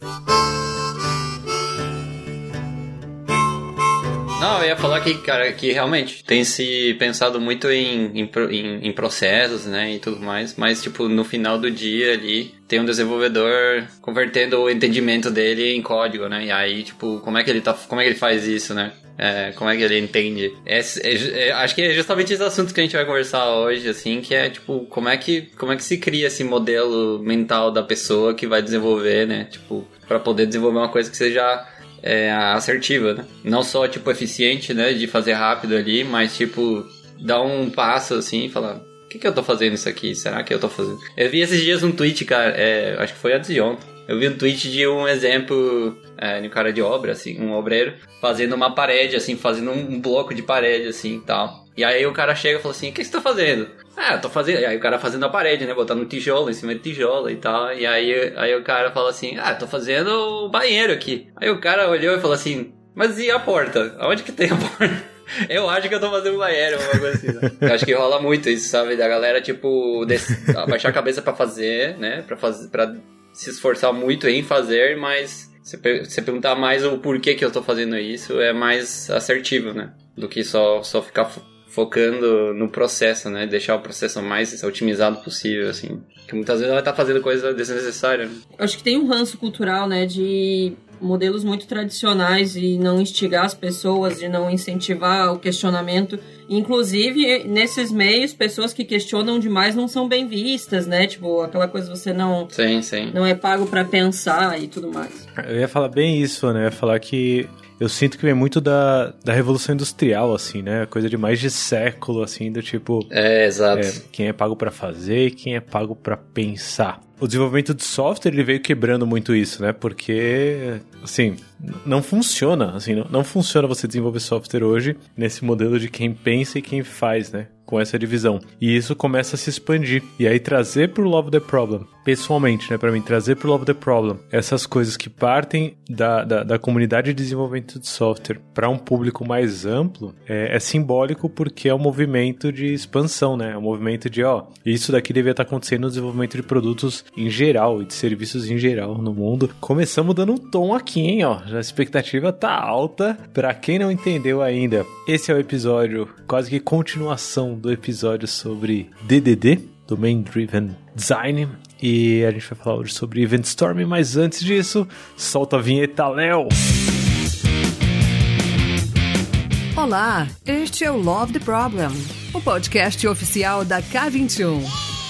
Bye. Não, eu ia falar que, cara, que realmente tem se pensado muito em, em, em, em processos, né, e tudo mais, mas, tipo, no final do dia ali, tem um desenvolvedor convertendo o entendimento dele em código, né, e aí, tipo, como é que ele tá, como é que ele faz isso, né? É, como é que ele entende? É, é, é, acho que é justamente esse assunto que a gente vai conversar hoje, assim, que é tipo, como é que, como é que se cria esse modelo mental da pessoa que vai desenvolver, né? Tipo, para poder desenvolver uma coisa que seja é, assertiva, né? Não só, tipo, eficiente, né? De fazer rápido ali, mas, tipo, dar um passo assim e falar: o que, que eu tô fazendo isso aqui? Será que eu tô fazendo? Eu vi esses dias um tweet, cara, é, acho que foi antes de ontem. Eu vi um tweet de um exemplo é, de um cara de obra, assim, um obreiro, fazendo uma parede, assim, fazendo um bloco de parede, assim, tal. E aí o cara chega e fala assim, o que você tá fazendo? Eu tô fazendo. Aí o cara fazendo a parede, né? Botando um tijolo em cima de tijolo e tal. E aí, aí o cara fala assim: Ah, tô fazendo o banheiro aqui. Aí o cara olhou e falou assim: Mas e a porta? Aonde que tem a porta? Eu acho que eu tô fazendo banheiro, uma coisa assim. Né? Eu acho que rola muito isso, sabe? Da galera, tipo, abaixar a cabeça para fazer, né? Pra, fazer, pra se esforçar muito em fazer, mas você, você perguntar mais o porquê que eu tô fazendo isso é mais assertivo, né? Do que só, só ficar focando no processo, né? Deixar o processo mais otimizado possível, assim. Que muitas vezes ela tá fazendo coisa desnecessária. Né? Acho que tem um ranço cultural, né? De modelos muito tradicionais e não instigar as pessoas, de não incentivar o questionamento. Inclusive, nesses meios, pessoas que questionam demais não são bem vistas, né? Tipo, aquela coisa você não sim, sim. não é pago para pensar e tudo mais. Eu ia falar bem isso, né? Eu ia falar que eu sinto que vem muito da, da Revolução Industrial, assim, né? Coisa de mais de século, assim, do tipo... É, exato. É, quem é pago para fazer e quem é pago para pensar. O desenvolvimento de software, ele veio quebrando muito isso, né? Porque, assim, não funciona, assim, não, não funciona você desenvolver software hoje nesse modelo de quem pensa e quem faz, né? Com essa divisão. E isso começa a se expandir. E aí trazer pro Love the Problem, pessoalmente, né, para mim, trazer pro Love the Problem essas coisas que partem da, da, da comunidade de desenvolvimento de software para um público mais amplo é, é, simbólico porque é um movimento de expansão, né? É um movimento de, ó, isso daqui devia estar tá acontecendo no desenvolvimento de produtos em geral e de serviços em geral no mundo. Começamos dando um tom aqui, hein, ó. A expectativa tá alta. Para quem não entendeu ainda, esse é o episódio quase que continuação do episódio sobre DDD, Domain Driven Design. E a gente vai falar hoje sobre Event Storm, mas antes disso, solta a vinheta, Léo! Olá, este é o Love the Problem, o podcast oficial da K21.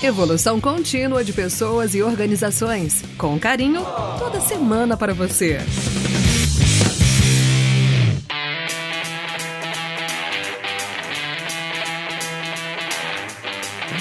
Evolução contínua de pessoas e organizações, com carinho, toda semana para você.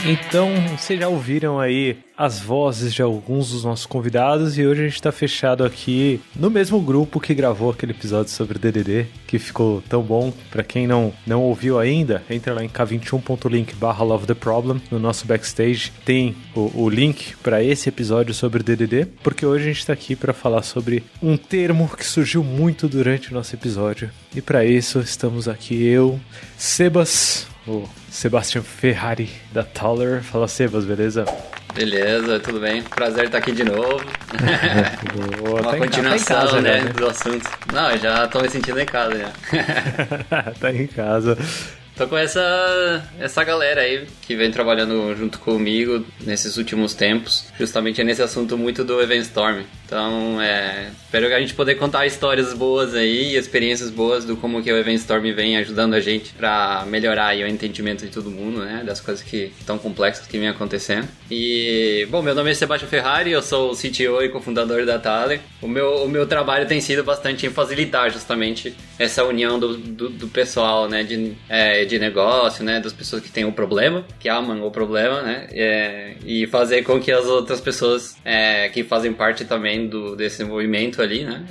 Então, vocês já ouviram aí as vozes de alguns dos nossos convidados e hoje a gente está fechado aqui no mesmo grupo que gravou aquele episódio sobre DDD, que ficou tão bom. Para quem não, não ouviu ainda, entra lá em k21.link barra Love the Problem, no nosso backstage tem o, o link para esse episódio sobre DDD, porque hoje a gente está aqui para falar sobre um termo que surgiu muito durante o nosso episódio. E para isso estamos aqui eu, Sebas, o Sebastian Ferrari da Taller. Fala, Sebas, beleza? Beleza, tudo bem? Prazer estar aqui de novo. Boa, Uma tá continuação, casa, né, né, do assunto. Não, já tô me sentindo em casa já. tá em casa. Tô com essa, essa galera aí que vem trabalhando junto comigo nesses últimos tempos, justamente nesse assunto muito do Event Storm. Então, é, espero que a gente poder contar histórias boas aí, experiências boas do como que o Event Storm vem ajudando a gente para melhorar o entendimento de todo mundo, né, das coisas que tão complexas que vem acontecendo. E, bom, meu nome é Sebastião Ferrari, eu sou o CTO e cofundador da Thaler. O meu, o meu trabalho tem sido bastante em facilitar justamente essa união do, do, do pessoal, né, de, é, de negócio, né, das pessoas que têm o problema, que amam o problema, né, é, e fazer com que as outras pessoas é, que fazem parte também do, desse movimento ali, né?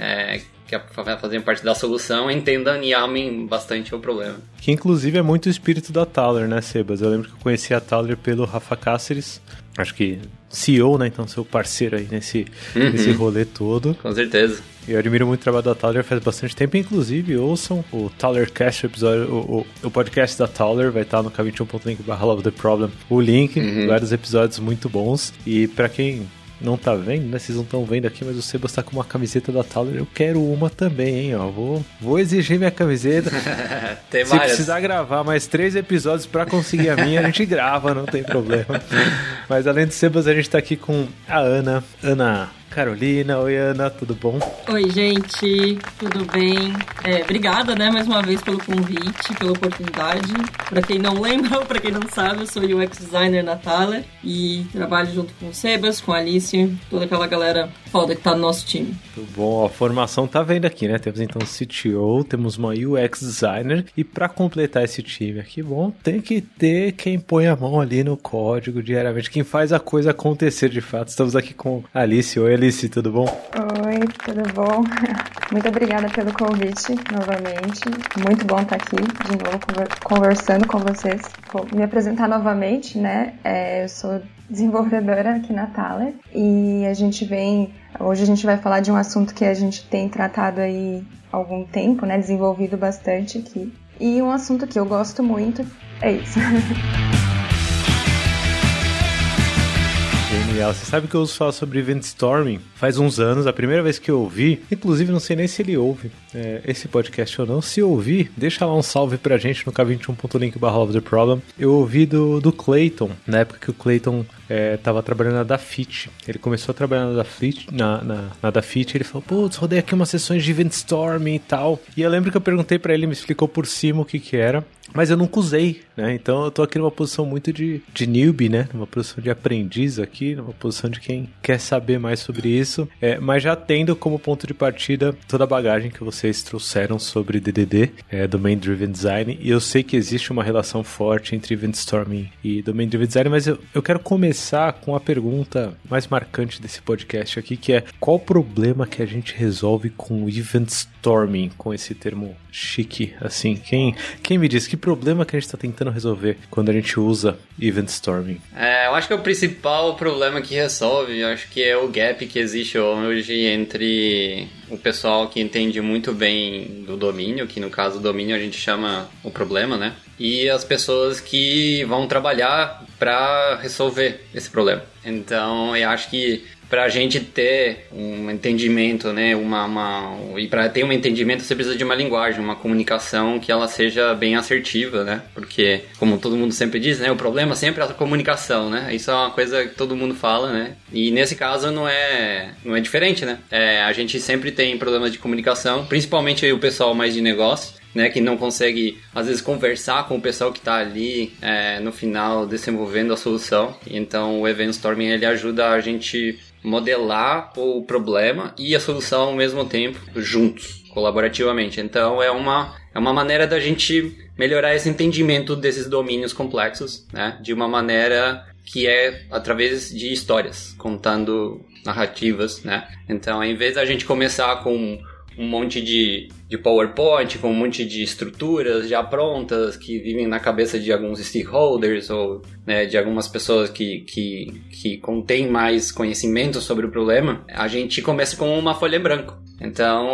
Que fazem parte da solução, entendam e amem bastante o problema. Que inclusive é muito o espírito da Thaler, né, Sebas? Eu lembro que eu conheci a Thaler pelo Rafa Cáceres, acho que CEO, né? Então seu parceiro aí nesse, uhum. nesse rolê todo. Com certeza. Eu admiro muito o trabalho da Thaler faz bastante tempo, inclusive ouçam o Thalercast, o, episódio, o, o, o, podcast da Thaler, vai estar no k21.link barra Love the Problem, o link, uhum. vários episódios muito bons. E para quem não tá vendo, né? Vocês não estão vendo aqui, mas o Sebas tá com uma camiseta da Thaler. Eu quero uma também, hein, ó. Vou, vou exigir minha camiseta. Tem Se várias. precisar gravar mais três episódios pra conseguir a minha, a gente grava, não tem problema. Mas além do Sebas, a gente tá aqui com a Ana. Ana Carolina. Oi, Ana, tudo bom? Oi, gente, tudo bem? É, obrigada, né, mais uma vez pelo convite, pela oportunidade. Pra quem não lembra ou pra quem não sabe, eu sou UX designer na Thaler e trabalho junto com o Sebas, com a Alice, toda aquela galera foda que tá no nosso time. Tudo bom, a formação tá vendo aqui, né? Temos então CTO, temos uma UX designer e pra completar esse time aqui, bom, tem que ter quem põe a mão ali no código diariamente, quem faz a coisa acontecer de fato. Estamos aqui com a Alice. Oi, Alice, tudo bom? Oi, tudo bom? Muito obrigada pelo convite novamente. Muito bom estar aqui de novo conver- conversando com vocês. Vou me apresentar novamente, né? É, eu sou desenvolvedora aqui na Thaler e a gente vem. Hoje a gente vai falar de um assunto que a gente tem tratado aí há algum tempo, né? Desenvolvido bastante aqui. E um assunto que eu gosto muito é isso. Genial. Você sabe que eu ouço falar sobre Event Storming faz uns anos, a primeira vez que eu ouvi, inclusive não sei nem se ele ouve é, esse podcast ou não. Se ouvir, deixa lá um salve pra gente no k21.link barra of the problem. Eu ouvi do, do Clayton, na época que o Clayton é, tava trabalhando na Dafit. Ele começou a trabalhar na Dafit, na, na, na Dafit, ele falou, putz, rodei aqui umas sessões de Event Storming e tal. E eu lembro que eu perguntei pra ele, me explicou por cima o que que era. Mas eu nunca usei, né? Então eu tô aqui numa posição muito de, de newbie, né? Numa posição de aprendiz aqui, numa posição de quem quer saber mais sobre isso. É, mas já tendo como ponto de partida toda a bagagem que vocês trouxeram sobre DDD, é, Domain Driven Design. E eu sei que existe uma relação forte entre Event Storming e Domain Driven Design, mas eu, eu quero começar com a pergunta mais marcante desse podcast aqui, que é qual o problema que a gente resolve com Event Storming, com esse termo chique, assim? Quem, quem me diz que problema que a gente está tentando resolver quando a gente usa Event Storming? É, eu acho que o principal problema que resolve, eu acho que é o gap que existe hoje entre o pessoal que entende muito bem do domínio, que no caso do domínio a gente chama o problema, né? E as pessoas que vão trabalhar para resolver esse problema. Então, eu acho que para a gente ter um entendimento, né, uma, uma e para ter um entendimento você precisa de uma linguagem, uma comunicação que ela seja bem assertiva, né? Porque como todo mundo sempre diz, né, o problema sempre é a comunicação, né? Isso é uma coisa que todo mundo fala, né? E nesse caso não é não é diferente, né? É, a gente sempre tem problemas de comunicação, principalmente o pessoal mais de negócio né, que não consegue às vezes conversar com o pessoal que está ali é, no final desenvolvendo a solução. Então o Event Storming ele ajuda a gente modelar o problema e a solução ao mesmo tempo juntos, colaborativamente. Então é uma é uma maneira da gente melhorar esse entendimento desses domínios complexos, né, de uma maneira que é através de histórias, contando narrativas, né? Então, em vez da gente começar com um monte de, de PowerPoint, com um monte de estruturas já prontas que vivem na cabeça de alguns stakeholders ou né, de algumas pessoas que, que, que contêm mais conhecimento sobre o problema, a gente começa com uma folha em branco. Então,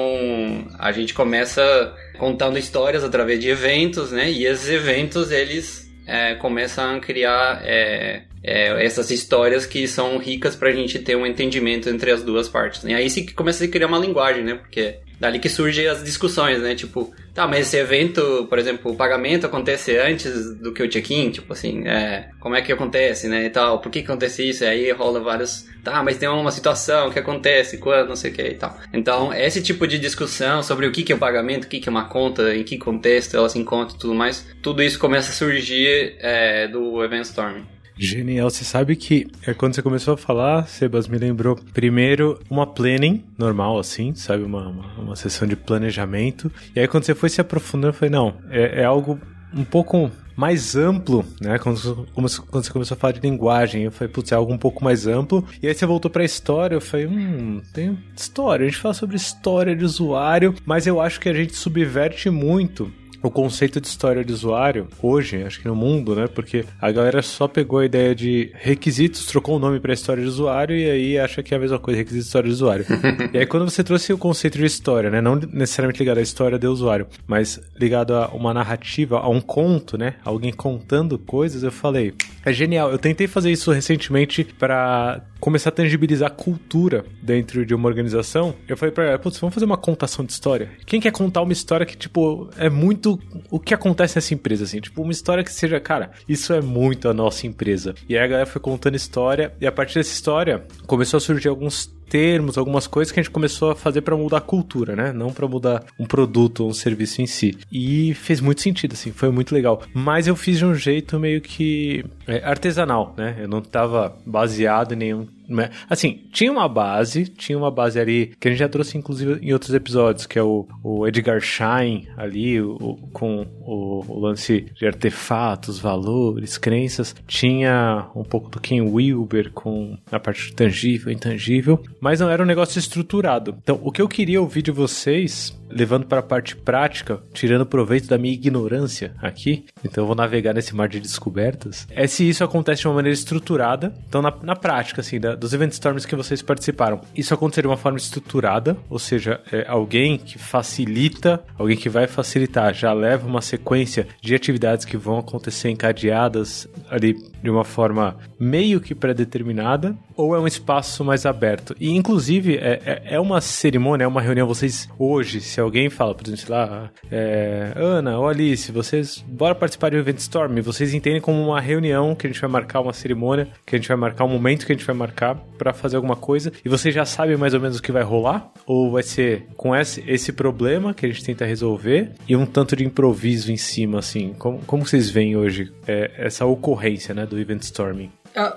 a gente começa contando histórias através de eventos, né? E esses eventos, eles é, começam a criar é, é, essas histórias que são ricas pra gente ter um entendimento entre as duas partes. E aí se começa a criar uma linguagem, né? Porque dali que surgem as discussões, né? Tipo, tá, mas esse evento, por exemplo, o pagamento acontece antes do que o check-in, tipo assim, é, como é que acontece, né? E tal, por que, acontece isso? E aí rola vários. Tá, mas tem uma situação que acontece, quando, não sei o que e tal. Então, esse tipo de discussão sobre o que, que é o pagamento, o que, que é uma conta, em que contexto ela se encontra e tudo mais, tudo isso começa a surgir é, do Event Storming. Genial, você sabe que é, quando você começou a falar, Sebas me lembrou primeiro uma planning normal, assim, sabe? Uma, uma, uma sessão de planejamento. E aí quando você foi se aprofundando, eu falei, não, é, é algo um pouco mais amplo, né? Quando, quando, você começou a falar de linguagem, eu falei, putz, é algo um pouco mais amplo. E aí você voltou pra história, eu falei, hum, tem história, a gente fala sobre história de usuário, mas eu acho que a gente subverte muito o conceito de história de usuário hoje, acho que no mundo, né? Porque a galera só pegou a ideia de requisitos, trocou o nome para história de usuário e aí acha que é a mesma coisa, requisitos de história de usuário. e aí quando você trouxe o conceito de história, né? Não necessariamente ligado à história do usuário, mas ligado a uma narrativa, a um conto, né? Alguém contando coisas, eu falei, é genial. Eu tentei fazer isso recentemente para começar a tangibilizar cultura dentro de uma organização, eu falei pra ela, putz, vamos fazer uma contação de história. Quem quer contar uma história que, tipo, é muito o que acontece nessa empresa, assim? Tipo, uma história que seja, cara, isso é muito a nossa empresa. E aí a galera foi contando história, e a partir dessa história começou a surgir alguns termos, algumas coisas que a gente começou a fazer para mudar a cultura, né? Não para mudar um produto ou um serviço em si. E fez muito sentido, assim, foi muito legal. Mas eu fiz de um jeito meio que é, artesanal, né? Eu não estava baseado em nenhum né? Assim, tinha uma base, tinha uma base ali que a gente já trouxe inclusive em outros episódios, que é o, o Edgar Schein ali, o, com o, o, lance de artefatos, valores, crenças. Tinha um pouco do Ken Wilber com a parte tangível intangível, mas não era um negócio estruturado. Então, o que eu queria ouvir de vocês levando para a parte prática, tirando proveito da minha ignorância aqui, então eu vou navegar nesse mar de descobertas, é se isso acontece de uma maneira estruturada. Então, na, na prática, assim, da, dos Event Storms que vocês participaram, isso acontecer de uma forma estruturada, ou seja, é alguém que facilita, alguém que vai facilitar, já leva uma sequência de atividades que vão acontecer encadeadas ali de uma forma meio que pré-determinada, ou é um espaço mais aberto? E, inclusive, é, é, é uma cerimônia, é uma reunião, vocês hoje, se alguém fala, por exemplo, sei lá, é, Ana ou Alice, vocês, bora participar de um Event Storm, vocês entendem como uma reunião que a gente vai marcar uma cerimônia, que a gente vai marcar um momento que a gente vai marcar para fazer alguma coisa, e vocês já sabem mais ou menos o que vai rolar? Ou vai ser com esse, esse problema que a gente tenta resolver e um tanto de improviso em cima, assim? Como, como vocês veem hoje é, essa ocorrência, né, do Event Storming?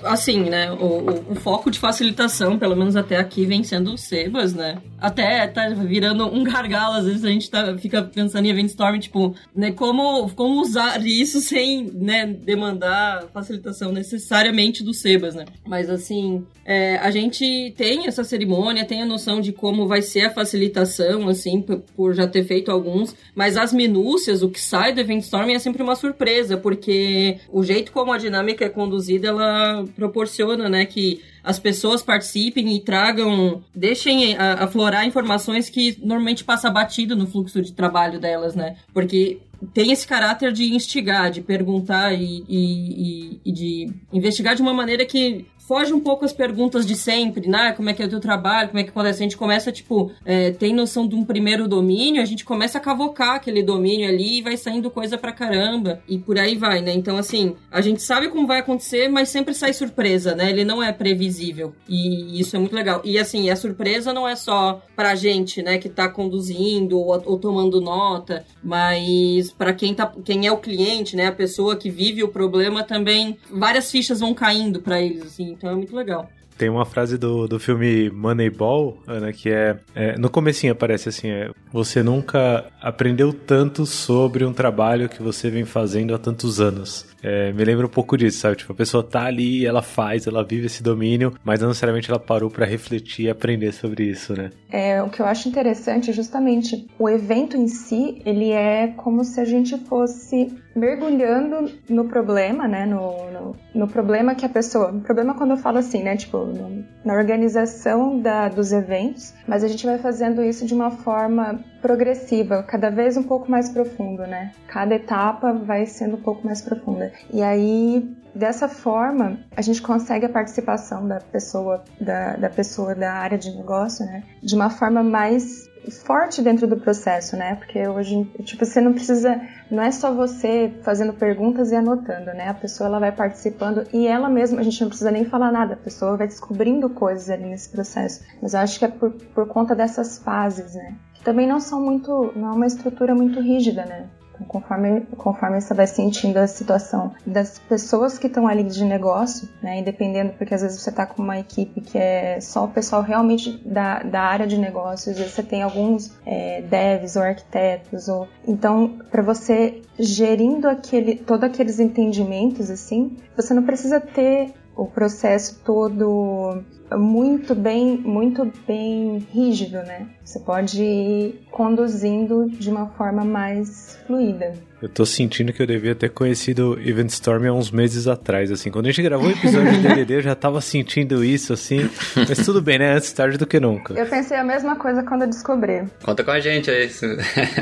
Assim, né? O, o, o, foco de facilitação, pelo menos até aqui, vem sendo o Sebas, né? Até tá virando um gargalo, às vezes a gente tá, fica pensando em Event Storm, tipo, né? Como, como usar isso sem, né, demandar facilitação necessariamente do Sebas, né? Mas assim, é, a gente tem essa cerimônia, tem a noção de como vai ser a facilitação, assim, por, por já ter feito alguns, mas as minúcias, o que sai do Event Storm é sempre uma surpresa, porque o jeito como a dinâmica é conduzida, ela proporciona, né, que as pessoas participem e tragam, deixem aflorar informações que normalmente passa batido no fluxo de trabalho delas, né? Porque tem esse caráter de instigar, de perguntar e, e, e, de investigar de uma maneira que foge um pouco as perguntas de sempre, né? Como é que é o teu trabalho, como é que acontece? A gente começa, tipo, é, tem noção de um primeiro domínio, a gente começa a cavocar aquele domínio ali e vai saindo coisa pra caramba. E por aí vai, né? Então, assim, a gente sabe como vai acontecer, mas sempre sai surpresa, né? Ele não é previsível. E isso é muito legal. E, assim, a surpresa não é só pra gente, né, que tá conduzindo ou, ou tomando nota, mas para quem, tá, quem é o cliente, né, a pessoa que vive o problema também, várias fichas vão caindo para eles, assim, então é muito legal. Tem uma frase do, do filme Moneyball, Ana, que é, é no comecinho aparece assim, é, você nunca aprendeu tanto sobre um trabalho que você vem fazendo há tantos anos. É, me lembra um pouco disso, sabe? Tipo, a pessoa tá ali, ela faz, ela vive esse domínio, mas não necessariamente ela parou para refletir e aprender sobre isso, né? É, o que eu acho interessante é justamente o evento em si, ele é como se a gente fosse mergulhando no problema, né? No, no, no problema que a pessoa. Problema quando eu falo assim, né? Tipo, no, na organização da, dos eventos, mas a gente vai fazendo isso de uma forma progressiva, cada vez um pouco mais profundo, né? Cada etapa vai sendo um pouco mais profunda. E aí, dessa forma, a gente consegue a participação da pessoa, da, da pessoa da área de negócio, né? De uma forma mais forte dentro do processo, né? Porque hoje, tipo, você não precisa, não é só você fazendo perguntas e anotando, né? A pessoa ela vai participando e ela mesma, a gente não precisa nem falar nada, a pessoa vai descobrindo coisas ali nesse processo. Mas eu acho que é por, por conta dessas fases, né? Que também não são muito, não é uma estrutura muito rígida, né? Conforme, conforme você vai sentindo a situação das pessoas que estão ali de negócio, né, dependendo, porque às vezes você está com uma equipe que é só o pessoal realmente da, da área de negócios, às vezes você tem alguns é, devs ou arquitetos, ou então para você gerindo aquele, todos aqueles entendimentos assim, você não precisa ter o processo todo muito bem, muito bem rígido, né? Você pode ir conduzindo de uma forma mais fluida. Eu tô sentindo que eu devia ter conhecido Event Storm há uns meses atrás, assim. Quando a gente gravou o episódio de DDD, eu já tava sentindo isso, assim. Mas tudo bem, né? Antes tarde do que nunca. Eu pensei a mesma coisa quando eu descobri. Conta com a gente, é isso.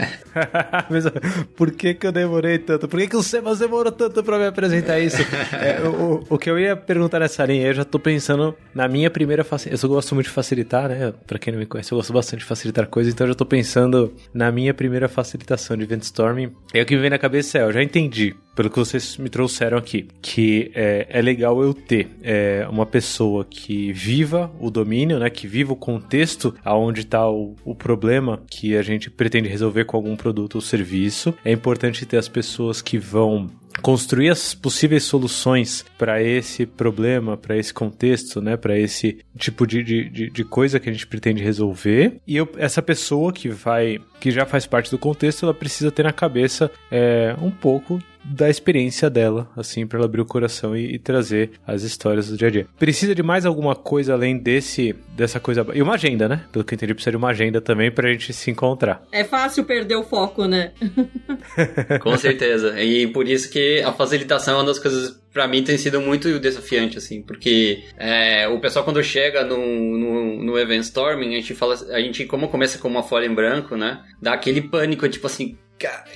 Mas, por que que eu demorei tanto? Por que que o Sebas demorou tanto pra me apresentar isso? É, o, o, que eu ia perguntar nessa linha, eu já tô pensando na minha primeira facilitação. Eu gosto muito de facilitar, né? Pra quem não me conhece, eu gosto bastante de facilitar coisas, então eu já tô pensando na minha primeira facilitação de Event Storming. É o que me vem na cabeça é, eu já entendi, pelo que vocês me trouxeram aqui, que é, é legal eu ter é, uma pessoa que viva o domínio, né, que viva o contexto aonde está o, o problema que a gente pretende resolver com algum produto ou serviço. É importante ter as pessoas que vão construir as possíveis soluções para esse problema, para esse contexto, né, para esse tipo de, de, de, coisa que a gente pretende resolver. E eu, essa pessoa que vai, que já faz parte do contexto, ela precisa ter na cabeça é, um pouco da experiência dela, assim, para ela abrir o coração e, e, trazer as histórias do dia a dia. Precisa de mais alguma coisa além desse dessa coisa e uma agenda, né? Pelo que eu entendi, precisa de uma agenda também pra gente se encontrar. É fácil perder o foco, né? Com certeza. E por isso que a facilitação é uma das coisas para mim tem sido muito desafiante, assim, porque é, o pessoal quando chega no, no, no Event Storming, a gente fala, a gente como começa com uma folha em branco, né, dá aquele pânico, tipo assim,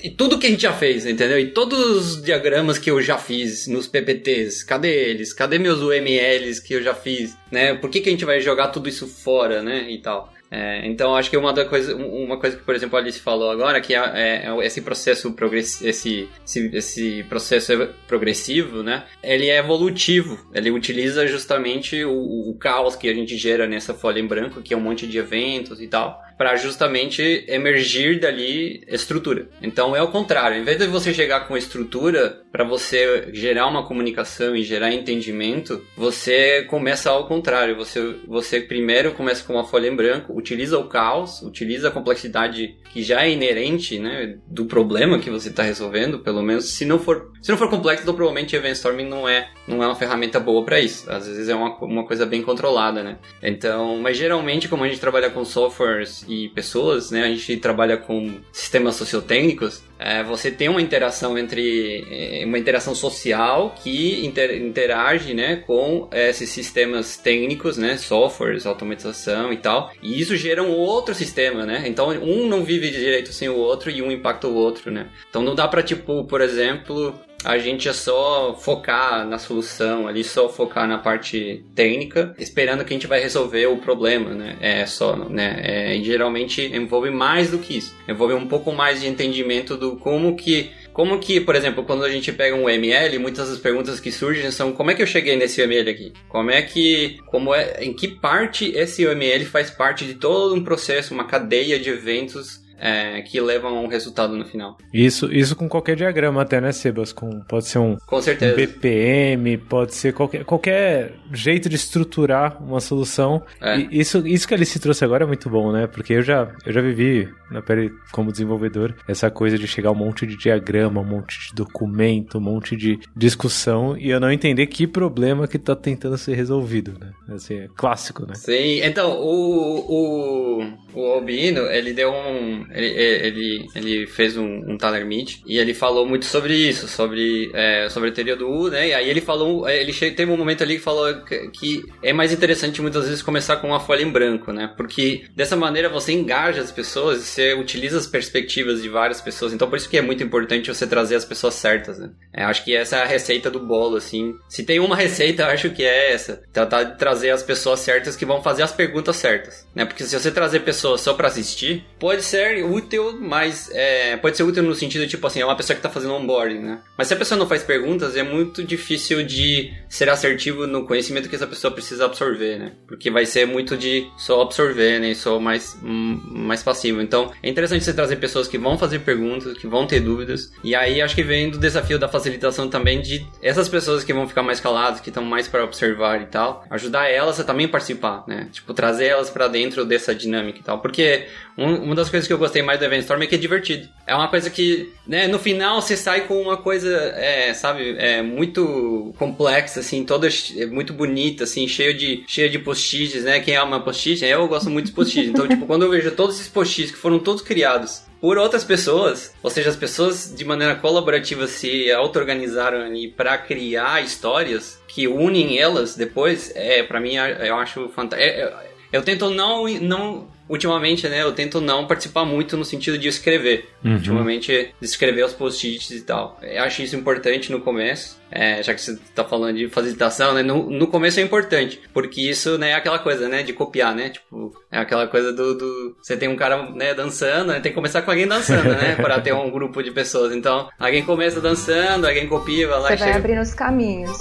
e tudo que a gente já fez, entendeu? E todos os diagramas que eu já fiz nos PPTs, cadê eles? Cadê meus UMLs que eu já fiz, né? Por que, que a gente vai jogar tudo isso fora, né? E tal. É, então acho que uma da coisa, uma coisa que por exemplo a Alice falou agora que é, é, é esse processo progressivo, esse, esse, esse, processo progressivo, né? Ele é evolutivo. Ele utiliza justamente o, o caos que a gente gera nessa folha em branco, que é um monte de eventos e tal, para justamente emergir dali estrutura. Então é o contrário, em vez de você chegar com estrutura para você gerar uma comunicação e gerar entendimento, você começa ao contrário. Você, você primeiro começa com uma folha em branco, utiliza o caos, utiliza a complexidade que já é inerente, né, do problema que você está resolvendo, pelo menos se não for, se não for complexo, então provavelmente event storming não é, não é uma ferramenta boa para isso. Às vezes é uma, uma coisa bem controlada, né? Então, mas geralmente como a gente trabalha com softwares e pessoas, né? A gente trabalha com sistemas sociotécnicos. É, você tem uma interação entre é, uma interação social que inter, interage, né, com esses sistemas técnicos, né, softwares, automatização e tal. E isso gera um outro sistema, né? Então um não vive direito sem o outro e um impacta o outro, né? Então não dá para tipo, por exemplo, a gente é só focar na solução ali, só focar na parte técnica, esperando que a gente vai resolver o problema, né? É só, né? É, geralmente envolve mais do que isso. Envolve um pouco mais de entendimento do como que como que, por exemplo, quando a gente pega um ML, muitas das perguntas que surgem são como é que eu cheguei nesse ML aqui? Como é que, como é, em que parte esse ML faz parte de todo um processo, uma cadeia de eventos é, que levam a um resultado no final. Isso, isso com qualquer diagrama até, né, Sebas? Com, pode ser um, com certeza. Um BPM, pode ser qualquer, qualquer jeito de estruturar uma solução. É. E isso, isso que ele se trouxe agora é muito bom, né? Porque eu já, eu já vivi na pele como desenvolvedor essa coisa de chegar um monte de diagrama, um monte de documento, um monte de discussão e eu não entender que problema que tá tentando ser resolvido, né? Assim, é clássico, né? Sim, então o, o, o Albino, ele deu um ele, ele, ele fez um, um Tyler Meet e ele falou muito sobre isso, sobre, é, sobre a teoria do U, né? E aí ele falou, ele teve um momento ali que falou que, que é mais interessante muitas vezes começar com uma folha em branco, né? Porque dessa maneira você engaja as pessoas, você utiliza as perspectivas de várias pessoas. Então por isso que é muito importante você trazer as pessoas certas, né? É, acho que essa é a receita do bolo, assim. Se tem uma receita, acho que é essa. Tratar de trazer as pessoas certas que vão fazer as perguntas certas, né? Porque se você trazer pessoas só para assistir, pode ser útil, mas é, pode ser útil no sentido, tipo assim, é uma pessoa que tá fazendo onboarding, né? Mas se a pessoa não faz perguntas, é muito difícil de ser assertivo no conhecimento que essa pessoa precisa absorver, né? Porque vai ser muito de só absorver, né? Só mais, hum, mais passivo. Então, é interessante você trazer pessoas que vão fazer perguntas, que vão ter dúvidas. E aí, acho que vem do desafio da facilitação também de essas pessoas que vão ficar mais caladas, que estão mais para observar e tal, ajudar elas a também participar, né? Tipo, trazer elas para dentro dessa dinâmica e tal. Porque um, uma das coisas que eu gostei mais do Event Storm é que é divertido. É uma coisa que, né, no final você sai com uma coisa, é, sabe, é muito complexa, assim, toda é muito bonita, assim, cheio de, cheio de post-its, né? Quem ama post-it, eu gosto muito de post-it. Então, tipo, quando eu vejo todos esses post-its que foram todos criados por outras pessoas, ou seja, as pessoas de maneira colaborativa se auto-organizaram ali para criar histórias que unem elas depois, é, para mim, eu acho fantástico. É, eu tento não, não ultimamente, né, eu tento não participar muito no sentido de escrever. Uhum. Ultimamente, escrever os post-its e tal. Eu acho isso importante no começo, é, já que você tá falando de facilitação, né, no, no começo é importante, porque isso, né, é aquela coisa, né, de copiar, né, tipo, é aquela coisa do, do você tem um cara, né, dançando, né, tem que começar com alguém dançando, né, para ter um grupo de pessoas. Então, alguém começa dançando, alguém copia, vai lá Você e vai chega... abrindo os caminhos.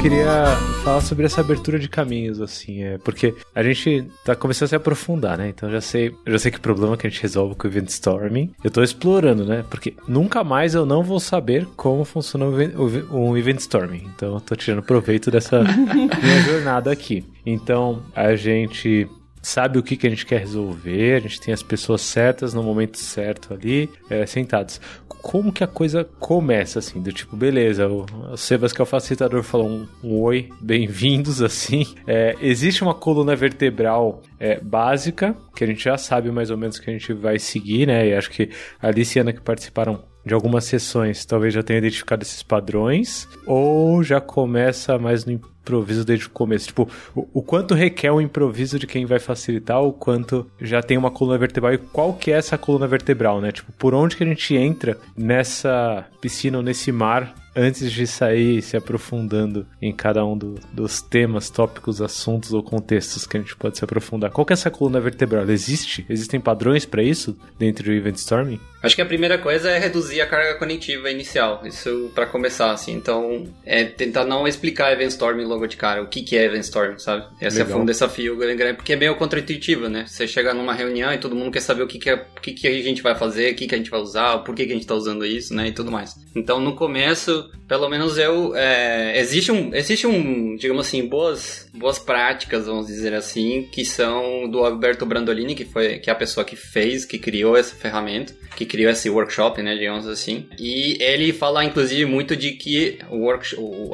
Queria falar sobre essa abertura de caminhos, assim, é porque a gente tá começando a se aprofundar, né? Então já sei, já sei que problema que a gente resolve com o Event Storming. Eu tô explorando, né? Porque nunca mais eu não vou saber como funciona um Event Storming. Então eu tô tirando proveito dessa minha jornada aqui. Então a gente sabe o que, que a gente quer resolver, a gente tem as pessoas certas no momento certo ali, é, sentados. Como que a coisa começa, assim, do tipo, beleza, o, Sebas, que é o facilitador, falou um, um oi, bem-vindos, assim. É, existe uma coluna vertebral é, básica, que a gente já sabe mais ou menos que a gente vai seguir, né? E acho que a Ana que participaram de algumas sessões talvez já tenham identificado esses padrões, ou já começa mais no improviso desde o começo? Tipo, o, o, quanto requer o improviso de quem vai facilitar, o quanto já tem uma coluna vertebral e qual que é essa coluna vertebral, né? Tipo, por onde que a gente entra nessa piscina ou nesse mar antes de sair se aprofundando em cada um do, dos temas, tópicos, assuntos ou contextos que a gente pode se aprofundar. Qual que é essa coluna vertebral? Existe? Existem padrões para isso dentro do Event Storming? Acho que a primeira coisa é reduzir a carga cognitiva inicial. Isso para começar, assim. Então, é tentar não explicar Event Storming logo de cara. O que, que é Event Storming, sabe? Esse Legal. é um desafio grande, porque é meio contraintuitivo, né? Você chega numa reunião e todo mundo quer saber o que, que, é, o que, que a gente vai fazer, o que, que a gente vai usar, por que, que a gente tá usando isso, né? E tudo mais. Então, no começo, pelo menos eu. É, existe um. Existe um, digamos assim, boas, boas práticas, vamos dizer assim, que são do Alberto Brandolini, que foi que é a pessoa que fez, que criou essa ferramenta, que criou esse workshop, né, digamos assim. E ele fala, inclusive, muito de que o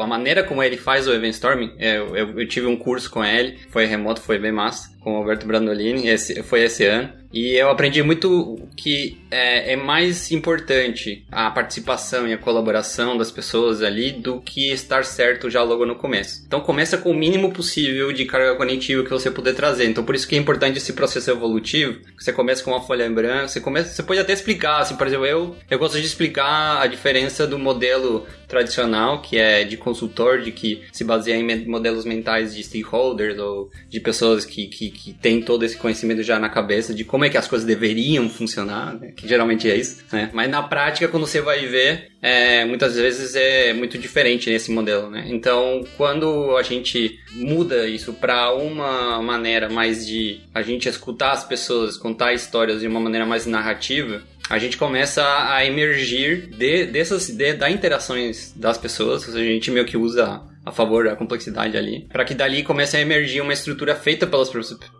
a maneira como ele faz o event storming, é, eu, eu, eu tive um curso com ele, foi remoto, foi bem massa, com o Alberto Brandolini, esse, foi esse ano. E eu aprendi muito que é, é, mais importante a participação e a colaboração das pessoas ali do que estar certo já logo no começo. Então começa com o mínimo possível de carga cognitiva que você puder trazer. Então por isso que é importante esse processo evolutivo. Você começa com uma folha em branco, você começa, você pode até explicar, assim, por exemplo, eu eu gosto de explicar a diferença do modelo tradicional, que é de consultor, de que se baseia em modelos mentais de stakeholders ou de pessoas que, que, que têm todo esse conhecimento já na cabeça de como é que as coisas deveriam funcionar, né? que geralmente é isso, né? Mas na prática, quando você vai ver, é, muitas vezes é muito diferente nesse modelo, né? Então, quando a gente muda isso para uma maneira mais de a gente escutar as pessoas, contar histórias de uma maneira mais narrativa, a gente começa a emergir de, dessas de, da interações das pessoas, a gente meio que usa a favor da complexidade ali, para que dali comece a emergir uma estrutura feita pelas,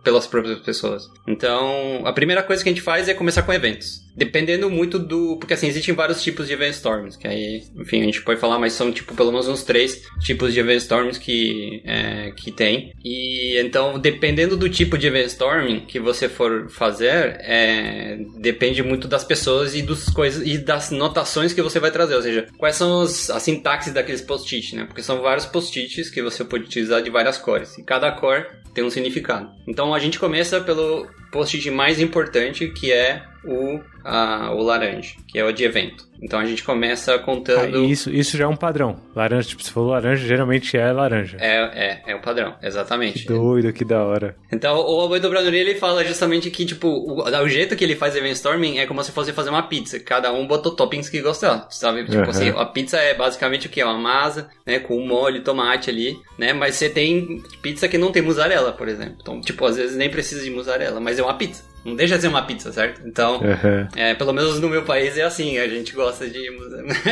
pelas próprias pessoas. Então, a primeira coisa que a gente faz é começar com eventos. Dependendo muito do. Porque assim, existem vários tipos de event storms, que aí, enfim, a gente pode falar, mas são tipo pelo menos uns três tipos de event storms que, é, que tem. E então, dependendo do tipo de event storming que você for fazer, é, depende muito das pessoas e dos coisas e das notações que você vai trazer. Ou seja, quais são os, a sintaxe daqueles post-it, né? Porque são vários post-its que você pode utilizar de várias cores. E cada cor tem um significado. Então a gente começa pelo post-it mais importante, que é o, a, o laranja, que é o de evento. Então a gente começa contando. Ah, isso, isso já é um padrão. Laranja, tipo, se for laranja, geralmente é laranja. É, é, é o padrão, exatamente. Que doido, que da hora. Então o Alberto Brandoni, ele fala justamente que, tipo, o, o jeito que ele faz event storming é como se fosse fazer uma pizza. Cada um botou toppings que gostar, sabe? Tipo uhum. assim, a pizza é basicamente o que? Uma massa, né? Com um molho, tomate ali, né? Mas você tem pizza que não tem mussarela, por exemplo. Então, tipo, às vezes nem precisa de mussarela, mas é uma pizza. Não deixa de ser uma pizza, certo? Então, uhum. É, pelo menos no meu país é assim, a gente gosta de,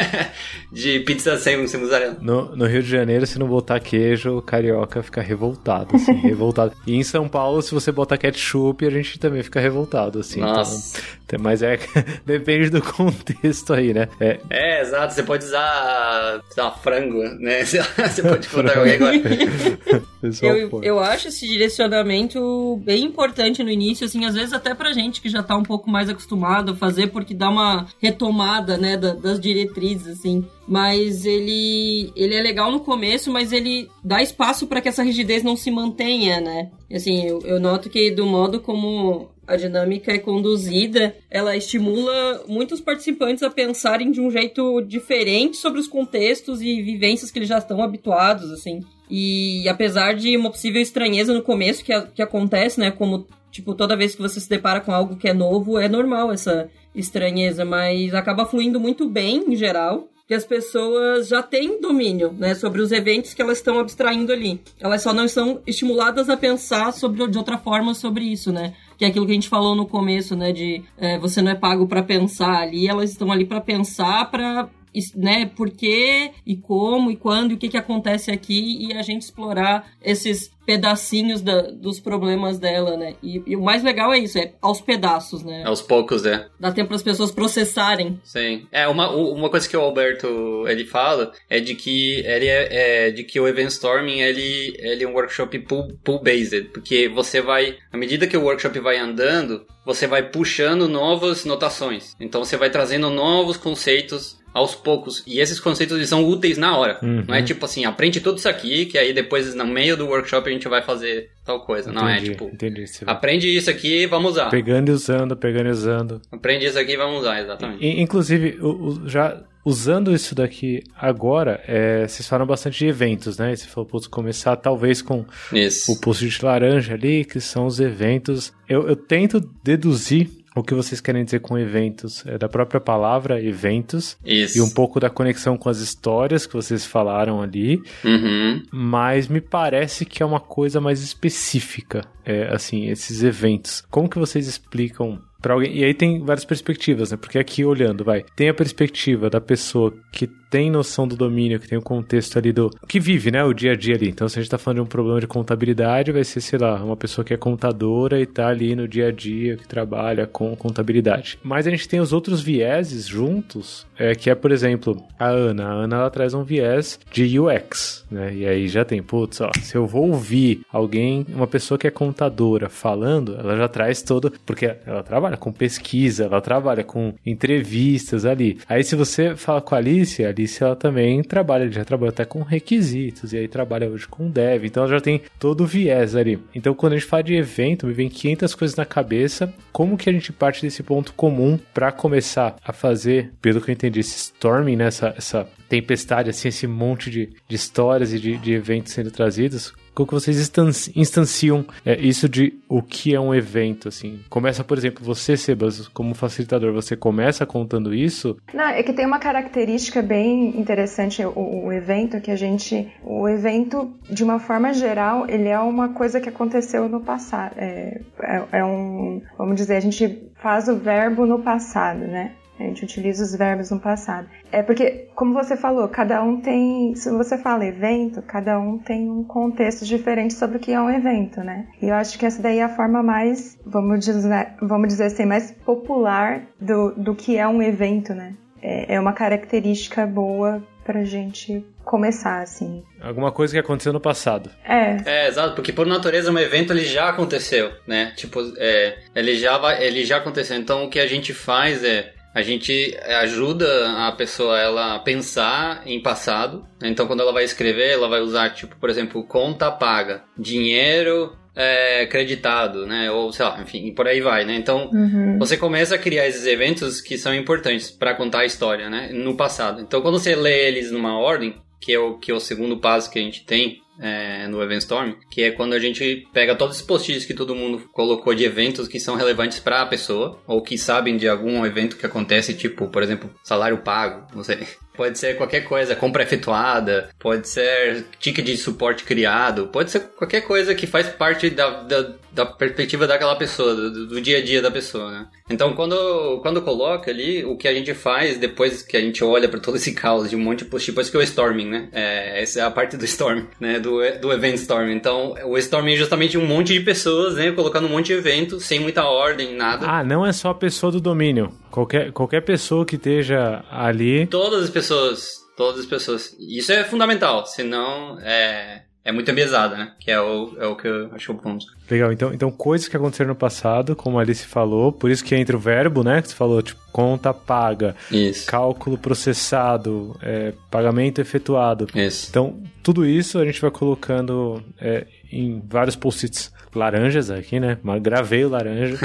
de pizza sem, sem mussarela. No, no, Rio de Janeiro, se não botar queijo, o carioca fica revoltado, assim, revoltado. E em São Paulo, se você botar ketchup, a gente também fica revoltado, assim. Então, Nossa. Então, mas é, depende do contexto aí, né? É, é exato, você pode usar, sei lá, frango, né? Você pode botar qualquer coisa. eu, eu acho esse direcionamento bem importante no início, assim, às vezes até pra gente que já tá um pouco mais acostumado a fazer, porque dá uma retomada, né, da, das diretrizes, assim. Mas ele, ele é legal no começo, mas ele dá espaço para que essa rigidez não se mantenha, né? Assim, eu, eu noto que do modo como a dinâmica é conduzida, ela estimula muitos participantes a pensarem de um jeito diferente sobre os contextos e vivências que eles já estão habituados, assim. E apesar de uma possível estranheza no começo que, a, que acontece, né? Como, tipo, toda vez que você se depara com algo que é novo, é normal essa estranheza, mas acaba fluindo muito bem em geral que as pessoas já têm domínio, né, sobre os eventos que elas estão abstraindo ali. Elas só não estão estimuladas a pensar sobre de outra forma sobre isso, né? Que é aquilo que a gente falou no começo, né, de é, você não é pago para pensar ali, elas estão ali para pensar, para né, por quê e como e quando e o que, que acontece aqui e a gente explorar esses pedacinhos da, dos problemas dela, né? E, e, o mais legal é isso, é aos pedaços, né? Aos poucos, né? Dá tempo para as pessoas processarem. Sim. É, uma, uma coisa que o Alberto, ele fala é de que ele é, é de que o Event Storming, ele, ele é um workshop pool-based, porque você vai, à medida que o workshop vai andando, você vai puxando novas notações. Então você vai trazendo novos conceitos aos poucos. E esses conceitos eles são úteis na hora. Uhum. Não é tipo assim, aprende tudo isso aqui, que aí depois no meio do workshop a gente vai fazer tal coisa. Entendi, não é tipo, entendi, aprende isso aqui e vamos usar. Pegando e usando, pegando e usando. Aprende isso aqui e vamos usar, exatamente. E, inclusive, o, o, já usando isso daqui agora, é, vocês falam bastante de eventos, né? Você falou, putz, começar talvez com isso. o post de laranja ali, que são os eventos. Eu, eu tento deduzir o que vocês querem dizer com eventos? É da própria palavra eventos. Isso. E um pouco da conexão com as histórias que vocês falaram ali. Uhum. Mas me parece que é uma coisa mais específica, é, assim, esses eventos. Como que vocês explicam para alguém? E aí tem várias perspectivas, né? Porque aqui olhando, vai, tem a perspectiva da pessoa que tem noção do domínio, que tem o contexto ali do. que vive, né? O dia a dia ali. Então, se a gente tá falando de um problema de contabilidade, vai ser, sei lá, uma pessoa que é contadora e tá ali no dia a dia, que trabalha com contabilidade. Mas a gente tem os outros vieses juntos, é, que é, por exemplo, a Ana. A Ana ela traz um viés de UX, né? E aí já tem, putz, ó, se eu vou ouvir alguém, uma pessoa que é contadora falando, ela já traz todo. Porque ela trabalha com pesquisa, ela trabalha com entrevistas ali. Aí se você fala com a Alice, a Alice Alice ela também trabalha, já trabalha até com requisitos, e aí trabalha hoje com dev, então ela já tem todo o viés ali. Então quando a gente fala de evento, me vem 500 coisas na cabeça, como que a gente parte desse ponto comum para começar a fazer, pelo que eu entendi, esse storming, né, essa, essa tempestade, assim, esse monte de, de histórias e de, de eventos sendo trazidos, como que vocês instanciam é, isso de o que é um evento, assim? Começa, por exemplo, você, Sebas, como facilitador, você começa contando isso? Não, é que tem uma característica bem interessante o, o evento, que a gente... O evento, de uma forma geral, ele é uma coisa que aconteceu no passado. É, é, é um... Vamos dizer, a gente faz o verbo no passado, né? A gente utiliza os verbos no passado. É porque, como você falou, cada um tem. Se você fala evento, cada um tem um contexto diferente sobre o que é um evento, né? E eu acho que essa daí é a forma mais, vamos dizer, vamos dizer assim, mais popular do, do que é um evento, né? É, é uma característica boa pra gente começar, assim. Alguma coisa que aconteceu no passado. É. É, exato, porque por natureza um evento ele já aconteceu, né? Tipo, é, ele já vai, ele já aconteceu. Então o que a gente faz é a gente ajuda a pessoa ela a pensar em passado. Então, quando ela vai escrever, ela vai usar, tipo, por exemplo, conta paga, dinheiro é, creditado, né? Ou sei lá, enfim, por aí vai, né? Então, uhum. você começa a criar esses eventos que são importantes para contar a história, né? No passado. Então, quando você lê eles numa ordem, que é o que é o segundo passo que a gente tem é, no Event Storm, que é quando a gente pega todos os post-its que todo mundo colocou de eventos que são relevantes para a pessoa, ou que sabem de algum evento que acontece, tipo, por exemplo, salário pago, não sei. Pode ser qualquer coisa, compra efetuada, pode ser ticket de suporte criado, pode ser qualquer coisa que faz parte da, da, da perspectiva daquela pessoa, do, do, dia a dia da pessoa, né? Então, quando, quando coloca ali, o que a gente faz depois que a gente olha para todo esse caos de um monte de post, depois que o storming, né? É, essa é a parte do storm, né? Do, do event storming. Então, o storming é justamente um monte de pessoas, né? Colocando um monte de evento, sem muita ordem, nada. Ah, não é só a pessoa do domínio. Qualquer, qualquer pessoa que esteja ali. Todas as pessoas. Todas as pessoas. Isso é fundamental, senão é, é muito ambiesada, né? Que é o, é o que eu acho o ponto. Legal, então, então coisas que aconteceram no passado, como a Alice falou, por isso que entra o verbo, né? Que você falou, tipo, conta paga, isso. cálculo processado, é, pagamento efetuado. Isso. Então, tudo isso a gente vai colocando é, em vários post-its laranjas aqui, né? Gravei o laranja,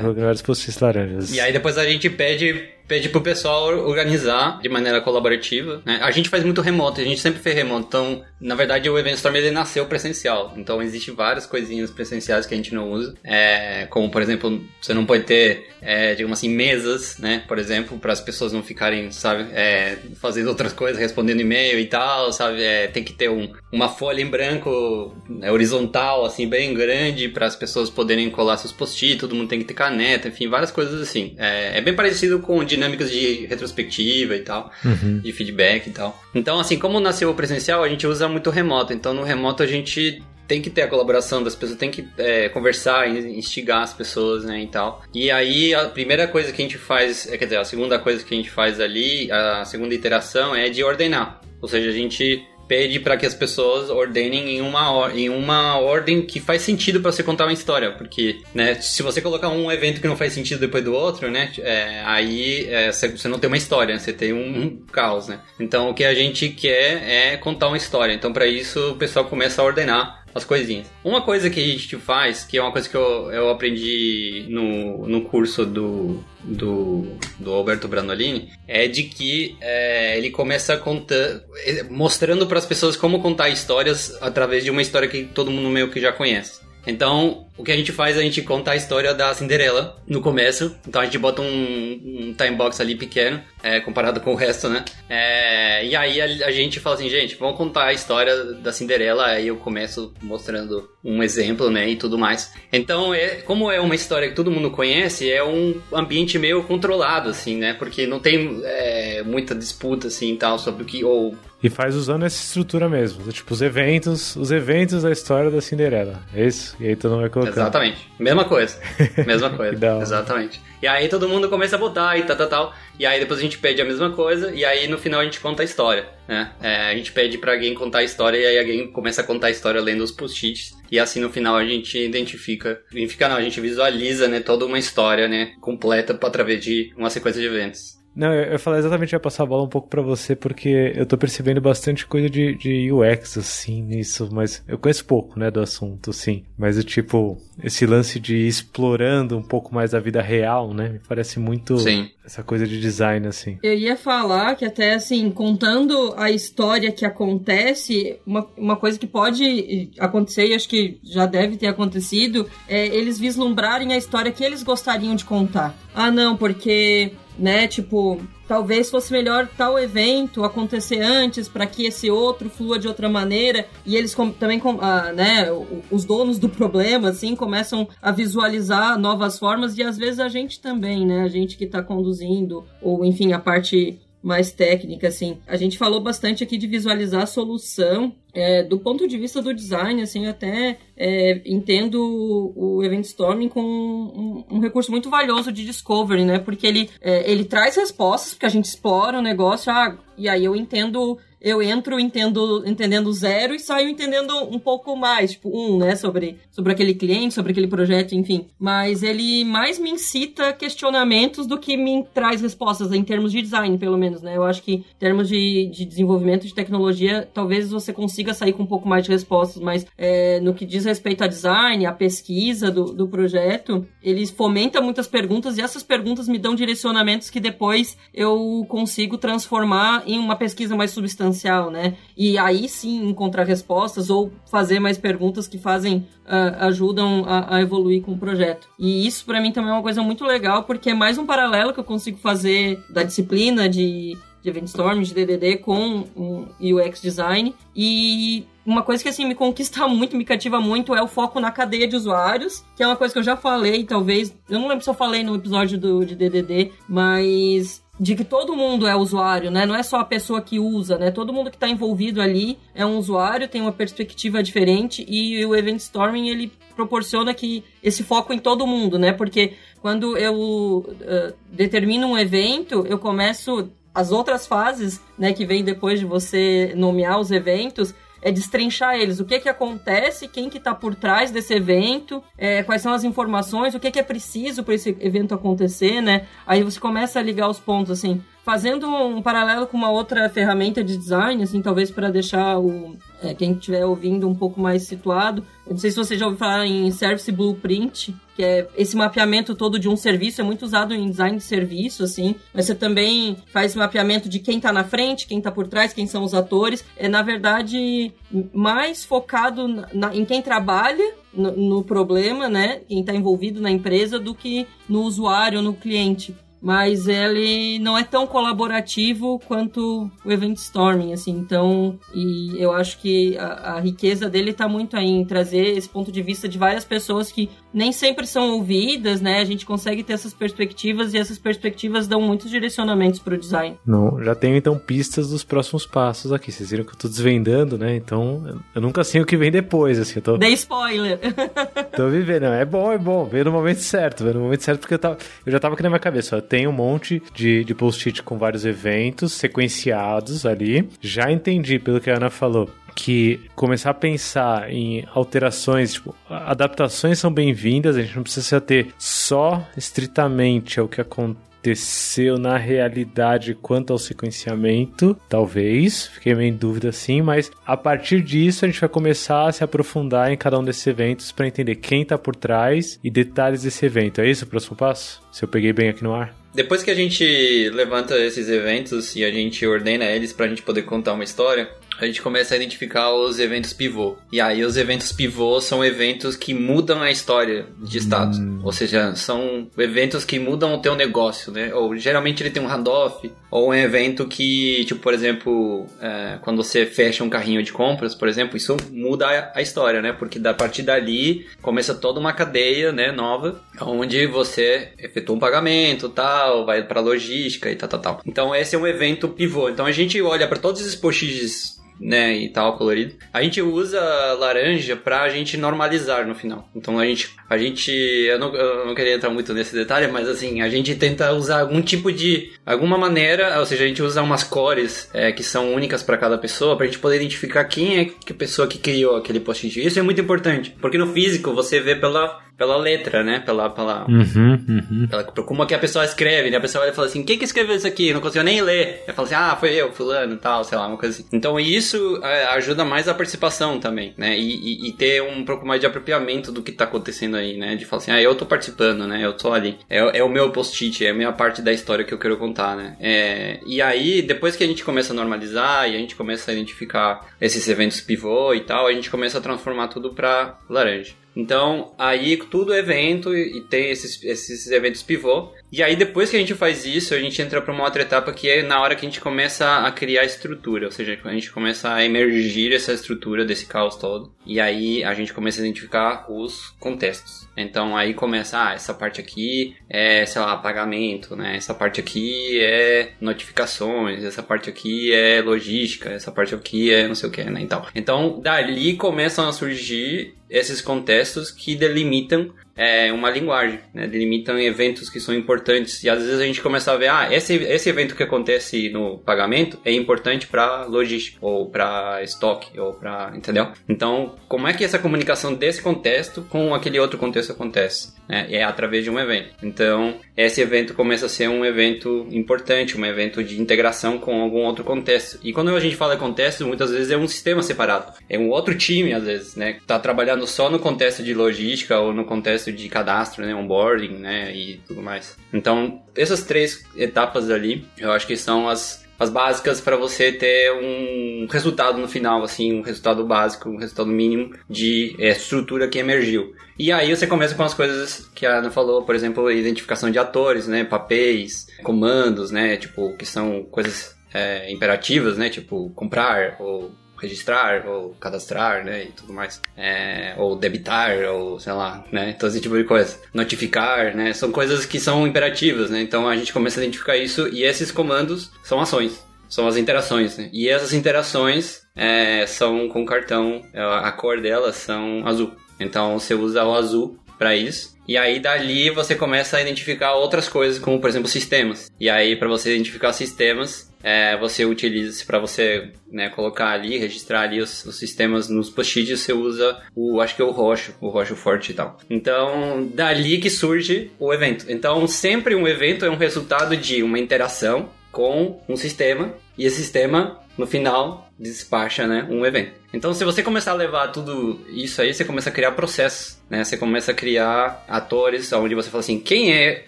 coloquei vários post-its laranjas. E aí depois a gente pede pedir pro pessoal organizar de maneira colaborativa. Né? A gente faz muito remoto, a gente sempre fez remoto. Então, na verdade, o Event Storm ele nasceu presencial. Então, existe várias coisinhas presenciais que a gente não usa. É, como, por exemplo, você não pode ter, é, digamos assim, mesas, né? Por exemplo, para as pessoas não ficarem, sabe, é, fazendo outras coisas, respondendo e-mail e tal, sabe? É, tem que ter um, uma folha em branco né, horizontal, assim, bem grande, para as pessoas poderem colar seus post-it. Todo mundo tem que ter caneta, enfim, várias coisas assim. É, é bem parecido com o dinâmicas de retrospectiva e tal, uhum. de feedback e tal. Então, assim, como nasceu o presencial, a gente usa muito remoto. Então, no remoto a gente tem que ter a colaboração das pessoas, tem que é, conversar, instigar as pessoas, né, e tal. E aí, a primeira coisa que a gente faz, é, quer dizer, a segunda coisa que a gente faz ali, a segunda iteração é de ordenar. Ou seja, a gente pede para que as pessoas ordenem em uma, em uma ordem que faz sentido para você contar uma história, porque, né, se você colocar um evento que não faz sentido depois do outro, né, é, aí é, você não tem uma história, você tem um, um, caos, né. Então, o que a gente quer é contar uma história. Então, para isso, o pessoal começa a ordenar as coisinhas. Uma coisa que a gente faz, que é uma coisa que eu, eu aprendi no, no curso do, do, do Alberto Brandolini, é de que é, ele começa contando, mostrando para as pessoas como contar histórias através de uma história que todo mundo meio que já conhece. Então, o que a gente faz, a gente conta a história da Cinderela no começo. Então a gente bota um, um time box ali pequeno, é, comparado com o resto, né? É, e aí a, a, gente fala assim, gente, vamos contar a história da Cinderela. Aí eu começo mostrando um exemplo, né? E tudo mais. Então, é, como é uma história que todo mundo conhece, é um ambiente meio controlado, assim, né? Porque não tem é, muita disputa, assim, tal, sobre o que... Ou e faz usando essa estrutura mesmo. Tipo, os eventos, os eventos da história da Cinderela. É isso? E aí todo mundo vai colocar. Exatamente. Mesma coisa. Mesma coisa. Exatamente. E aí todo mundo começa a botar e tal, tal, tal. E aí depois a gente pede a mesma coisa e aí no final a gente conta a história, né? É, a gente pede para alguém contar a história e aí alguém começa a contar a história lendo os post-its. E assim no final a gente identifica, identifica não, a gente visualiza, né, toda uma história, né, completa através de uma sequência de eventos. Não, eu ia falar exatamente, ia passar a bola um pouco para você, porque eu tô percebendo bastante coisa de, de UX, assim, nisso, mas eu conheço pouco, né, do assunto, sim. Mas o tipo, esse lance de ir explorando um pouco mais a vida real, né, me parece muito sim. essa coisa de design, assim. Eu ia falar que até, assim, contando a história que acontece, uma, uma coisa que pode acontecer, e acho que já deve ter acontecido, é eles vislumbrarem a história que eles gostariam de contar. Ah, não, porque né? Tipo, talvez fosse melhor tal evento acontecer antes para que esse outro flua de outra maneira e eles também ah, né os donos do problema assim começam a visualizar novas formas e às vezes a gente também né a gente que está conduzindo ou enfim a parte mais técnica, assim. A gente falou bastante aqui de visualizar a solução. É, do ponto de vista do design, assim, eu até é, entendo o Event Storming com um, um, recurso muito valioso de discovery, né? Porque ele, é, ele traz respostas, porque a gente explora o negócio, ah, e aí eu entendo eu entro entendo, entendendo zero e saio entendendo um pouco mais, tipo, um, né, sobre, sobre aquele cliente, sobre aquele projeto, enfim. Mas ele mais me incita questionamentos do que me traz respostas, em termos de design, pelo menos, né? Eu acho que em termos de, de desenvolvimento de tecnologia, talvez você consiga sair com um pouco mais de respostas, mas é, no que diz respeito a design, a pesquisa do, do projeto, ele fomenta muitas perguntas e essas perguntas me dão direcionamentos que depois eu consigo transformar em uma pesquisa mais substancial né? E aí sim encontrar respostas ou fazer mais perguntas que fazem, uh, ajudam a, a, evoluir com o projeto. E isso para mim também é uma coisa muito legal, porque é mais um paralelo que eu consigo fazer da disciplina de de Event Storm, de DDD com um UX design. E uma coisa que assim me conquista muito, me cativa muito é o foco na cadeia de usuários, que é uma coisa que eu já falei, talvez, eu não lembro se eu falei no episódio do de DDD, mas de que todo mundo é usuário, né? Não é só a pessoa que usa, né? Todo mundo que está envolvido ali é um usuário, tem uma perspectiva diferente e o Event Storming ele proporciona que esse foco em todo mundo, né? Porque quando eu uh, determino um evento, eu começo as outras fases, né, que vem depois de você nomear os eventos, é destrinchar eles. O que que acontece, quem que está por trás desse evento, é, quais são as informações, o que que é preciso para esse evento acontecer, né? Aí você começa a ligar os pontos, assim. Fazendo um paralelo com uma outra ferramenta de design, assim, talvez para deixar o, é, quem estiver ouvindo um pouco mais situado. Eu não sei se você já ouviu falar em Service Blueprint, que é esse mapeamento todo de um serviço, é muito usado em design de serviço, assim. Mas você também faz mapeamento de quem está na frente, quem está por trás, quem são os atores. É, na verdade, mais focado na, em quem trabalha no, no problema, né? Quem está envolvido na empresa, do que no usuário, no cliente mas ele não é tão colaborativo quanto o Event Storming, assim, então, e eu acho que a, a riqueza dele está muito aí em trazer esse ponto de vista de várias pessoas que nem sempre são ouvidas, né? A gente consegue ter essas perspectivas e essas perspectivas dão muitos direcionamentos para o design. Não, já tenho então pistas dos próximos passos aqui. Vocês viram que eu tô desvendando, né? Então, eu nunca sei o que vem depois, assim. Eu tô... Dei spoiler. tô vivendo. É bom, é bom. Veio no momento certo. Veio no momento certo porque eu, tava... eu já tava aqui na minha cabeça. Ó, tem um monte de, de post-it com vários eventos sequenciados ali. Já entendi pelo que a Ana falou que começar a pensar em alterações, tipo, adaptações são bem-vindas, a gente não precisa se ater só estritamente ao que aconteceu na realidade quanto ao sequenciamento, talvez, fiquei meio em dúvida assim, mas a partir disso a gente vai começar a se aprofundar em cada um desses eventos para entender quem está por trás e detalhes desse evento. É isso o próximo passo? Se eu peguei bem aqui no ar? Depois que a gente levanta esses eventos e a gente ordena eles pra gente poder contar uma história, a gente começa a identificar os eventos pivô. E aí os eventos pivô são eventos que mudam a história de status. Hum. Ou seja, são eventos que mudam o teu negócio, né? Ou geralmente ele tem um handoff, ou um evento que, tipo, por exemplo, é, quando você fecha um carrinho de compras, por exemplo, isso muda a, história, né? Porque da partir dali começa toda uma cadeia, né, nova, onde você efetua um pagamento, tal, vai para logística e tal, tal, tal. Então esse é um evento pivô. Então a gente olha para todos esses posts né, e tal, colorido. A gente usa laranja pra gente normalizar no final. Então a gente, a gente, eu não, eu não queria entrar muito nesse detalhe, mas assim, a gente tenta usar algum tipo de, alguma maneira, ou seja, a gente usa umas cores é, que são únicas para cada pessoa, pra gente poder identificar quem é que a pessoa que criou aquele post-it. Isso é muito importante, porque no físico você vê pela pela letra, né? Pela, pela, uhum, uhum. pela como é que a pessoa escreve, né? A pessoa vai falar assim, quem que escreveu isso aqui? Não consigo nem ler. Aí fala assim, ah, foi eu, fulano, tal, sei lá, uma coisa assim. Então isso é, ajuda mais a participação também, né? E, e, e, ter um pouco mais de apropriamento do que tá acontecendo aí, né? De falar assim, ah, eu tô participando, né? Eu tô ali. É, é o meu post-it, é a minha parte da história que eu quero contar, né? É, e aí, depois que a gente começa a normalizar e a gente começa a identificar esses eventos pivô e tal, a gente começa a transformar tudo pra laranja. Então, aí tudo é evento e tem esses, esses eventos pivô. E aí, depois que a gente faz isso, a gente entra para uma outra etapa que é na hora que a gente começa a criar estrutura, ou seja, a gente começa a emergir essa estrutura desse caos todo. E aí a gente começa a identificar os contextos. Então aí começa, ah, essa parte aqui é, sei lá, pagamento, né? Essa parte aqui é notificações, essa parte aqui é logística, essa parte aqui é não sei o que, né? Então, então dali começam a surgir esses contextos que delimitam é, uma linguagem, né? delimitam eventos que são importantes. E às vezes a gente começa a ver, ah, esse, esse evento que acontece no pagamento é importante para logística, ou para estoque, ou para. Entendeu? Então, como é que essa comunicação desse contexto com aquele outro contexto acontece? Né? É através de um evento. Então, esse evento começa a ser um evento importante, um evento de integração com algum outro contexto. E quando a gente fala contexto, muitas vezes é um sistema separado. É um outro time, às vezes, né? Tá trabalhando só no contexto de logística ou no contexto de cadastro, né? Onboarding, né? E tudo mais. Então, essas três etapas ali, eu acho que são as as básicas para você ter um resultado no final, assim, um resultado básico, um resultado mínimo de é, estrutura que emergiu. E aí você começa com as coisas que a Ana falou, por exemplo, identificação de atores, né, papéis, comandos, né, tipo, que são coisas é, imperativas, né? Tipo, comprar ou registrar ou cadastrar, né, e tudo mais, é, ou debitar, ou sei lá, né, todo esse tipo de coisa, notificar, né, são coisas que são imperativas, né, então a gente começa a identificar isso e esses comandos são ações, são as interações, né, e essas interações é, são com cartão, a cor delas são azul, então você usa o azul para isso. E aí dali você começa a identificar outras coisas, como por exemplo sistemas. E aí para você identificar sistemas, é, você utiliza para você né, colocar ali, registrar ali os, os sistemas nos post-its, você usa o, acho que é o roxo, o roxo forte e tal. Então, dali que surge o evento. Então, sempre um evento é um resultado de uma interação com um sistema e esse sistema, no final, despacha né, um evento. Então, se você começar a levar tudo isso aí, você começa a criar processos, né? Você começa a criar atores onde você fala assim, quem é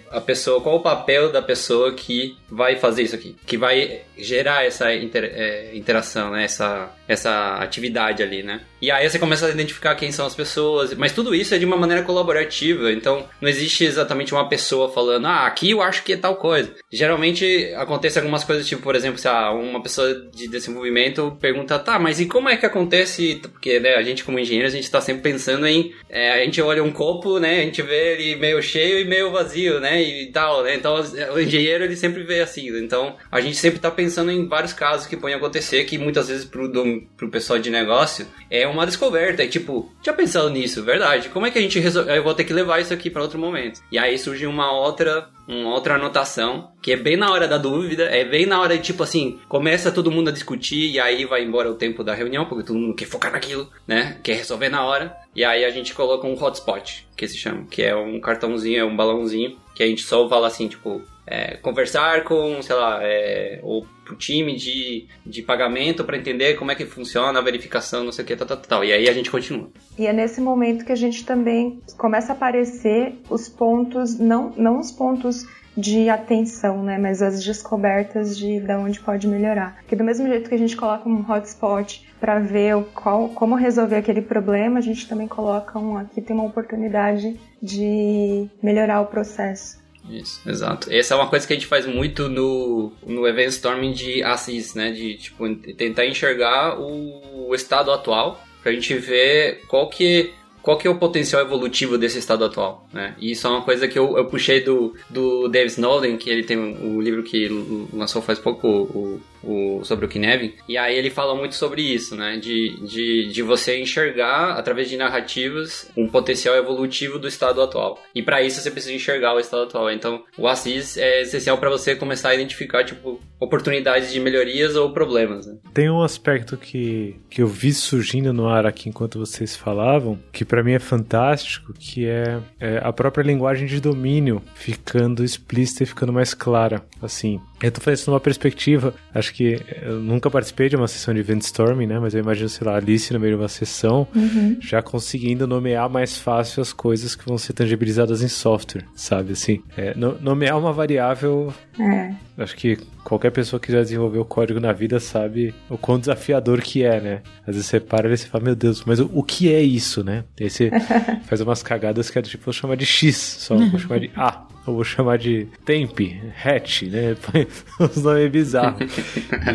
a pessoa, qual o papel da pessoa que vai fazer isso aqui, que vai gerar essa inter, é, interação, né? Essa, essa atividade ali, né? E aí você começa a identificar quem são as pessoas, mas tudo isso é de uma maneira colaborativa, então não existe exatamente uma pessoa falando, ah, aqui eu acho que é tal coisa. Geralmente acontece algumas coisas, tipo, por exemplo, se uma pessoa de desenvolvimento pergunta, tá, mas e como é que acontece? Porque né, a gente como engenheiro, a gente está sempre pensando em, é, a gente olha um copo, né, a gente vê ele meio cheio e meio vazio, né, e tal, né, então o engenheiro ele sempre vê assim, então a gente sempre está pensando em vários casos que podem acontecer, que muitas vezes pro, pro pessoal de negócio é uma descoberta, é tipo, já pensado nisso, verdade, como é que a gente resolve, eu vou ter que levar isso aqui para outro momento, e aí surge uma outra uma outra anotação, que é bem na hora da dúvida, é bem na hora de tipo assim, começa todo mundo a discutir e aí vai embora o tempo da reunião, porque todo mundo quer focar naquilo, né? Quer resolver na hora. E aí a gente coloca um hotspot, que se chama, que é um cartãozinho, é um balãozinho, que a gente só fala assim, tipo, é, conversar com, sei lá, é, o time de, de pagamento para entender como é que funciona a verificação, não sei o que, tal, tal, tal. E aí a gente continua. E é nesse momento que a gente também começa a aparecer os pontos, não, não os pontos de atenção, né, mas as descobertas de, de onde pode melhorar. Que do mesmo jeito que a gente coloca um hotspot para ver qual, como resolver aquele problema, a gente também coloca um aqui tem uma oportunidade de melhorar o processo. Isso, exato. Essa é uma coisa que a gente faz muito no, no event storming de Assis, né? De tipo, tentar enxergar o, o estado atual pra gente ver qual que qual que é o potencial evolutivo desse estado atual, né? E isso é uma coisa que eu, eu puxei do, do Dave Snowden, que ele tem um, livro que lançou faz pouco, o, o, sobre o Kinevin, e aí ele fala muito sobre isso, né? De, de, de você enxergar, através de narrativas, um potencial evolutivo do estado atual. E para isso você precisa enxergar o estado atual. Então, o Assis é essencial para você começar a identificar, tipo, oportunidades de melhorias ou problemas. Né? Tem um aspecto que, que eu vi surgindo no ar aqui enquanto vocês falavam, que para mim é fantástico, que é, é a própria linguagem de domínio ficando explícita e ficando mais clara. Assim, eu tô fazendo isso numa perspectiva, acho que eu nunca participei de uma sessão de event storming, né? Mas eu imagino, sei lá, Alice no meio de uma sessão, uhum. já conseguindo nomear mais fácil as coisas que vão ser tangibilizadas em software, sabe? Assim, é, nomear uma variável. É. Acho que qualquer pessoa que já desenvolveu código na vida sabe o quão desafiador que é, né? Às vezes você para e você fala, meu Deus, mas o, o que é isso, né? E aí você faz umas cagadas que é tipo, vou chamar de X, só vou chamar de A eu vou chamar de Temp, Hatch, né? Os nomes bizarros.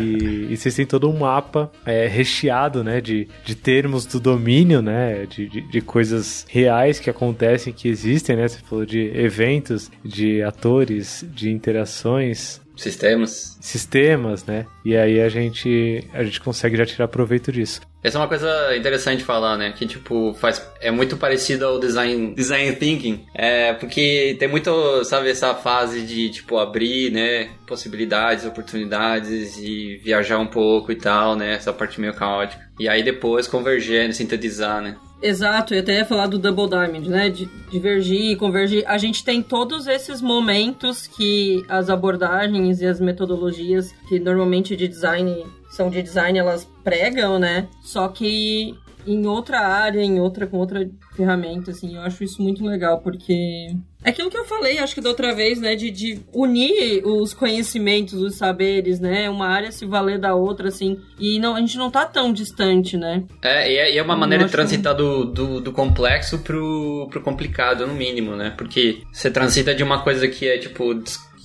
e, e vocês têm todo um mapa é, recheado, né? De, de termos do domínio, né? De, de, de, coisas reais que acontecem, que existem, né? Você falou de eventos, de atores, de interações. Sistemas. Sistemas, né? E aí a gente, a gente consegue já tirar proveito disso. Essa é uma coisa interessante de falar, né? Que, tipo, faz, é muito parecido ao design, design thinking. É, porque tem muito, sabe, essa fase de, tipo, abrir, né? Possibilidades, oportunidades e viajar um pouco e tal, né? Essa parte meio caótica. E aí depois converger, sintetizar, né? Exato, eu até ia falar do Double Diamond, né? De divergir, convergir. A gente tem todos esses momentos que as abordagens e as metodologias que normalmente de design são de design, elas pregam, né? Só que em outra área, em outra, com outra ferramenta, assim, eu acho isso muito legal, porque é aquilo que eu falei, acho que da outra vez, né, de, de unir os conhecimentos, os saberes, né, uma área se valer da outra, assim, e não, a gente não tá tão distante, né. É, e é, e é uma maneira de transitar que... do, do, do, complexo pro, pro complicado, no mínimo, né, porque você transita de uma coisa que é, tipo,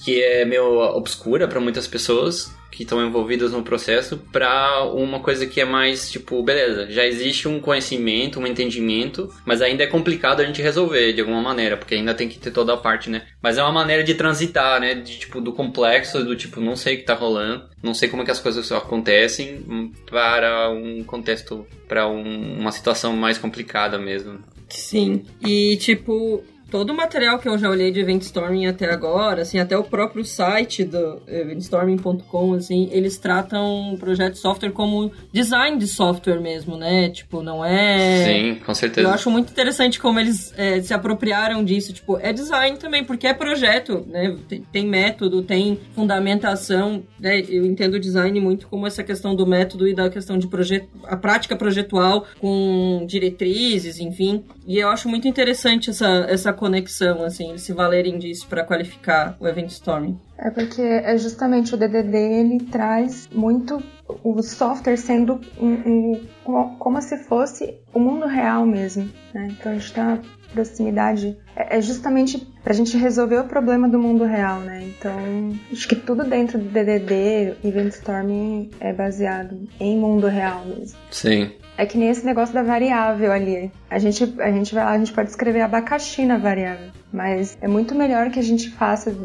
que é meio obscura para muitas pessoas, que estão envolvidas no processo para uma coisa que é mais tipo, beleza, já existe um conhecimento, um entendimento, mas ainda é complicado a gente resolver de alguma maneira, porque ainda tem que ter toda a parte, né? Mas é uma maneira de transitar, né? De tipo, do complexo, do tipo, não sei o que tá rolando, não sei como é que as coisas acontecem, hum, para um contexto, para um, uma situação mais complicada mesmo. Sim, e tipo, todo o material que eu já olhei de Eventstorming até agora, assim, até o próprio site do eventstorming.com, assim, eles tratam o projeto de software como design de software mesmo, né? Tipo, não é... Sim, com certeza. Eu acho muito interessante como eles é, se apropriaram disso. Tipo, é design também, porque é projeto, né? Tem, tem método, tem fundamentação, né? Eu entendo o design muito como essa questão do método e da questão de projeto, a prática projetual com diretrizes, enfim. E eu acho muito interessante essa, essa conexão, assim, eles se valerem disso para qualificar o Event Storming. É porque é justamente o DDD ele traz muito o software sendo um, um, como se fosse o mundo real mesmo. Né? Então a gente está proximidade é, é justamente para a gente resolver o problema do mundo real, né? Então acho que tudo dentro do DDD, Event Storming é baseado em mundo real mesmo. Sim. É que nem esse negócio da variável ali. A gente, a gente vai lá, a gente pode escrever abacaxi na variável, mas é muito melhor que a gente faça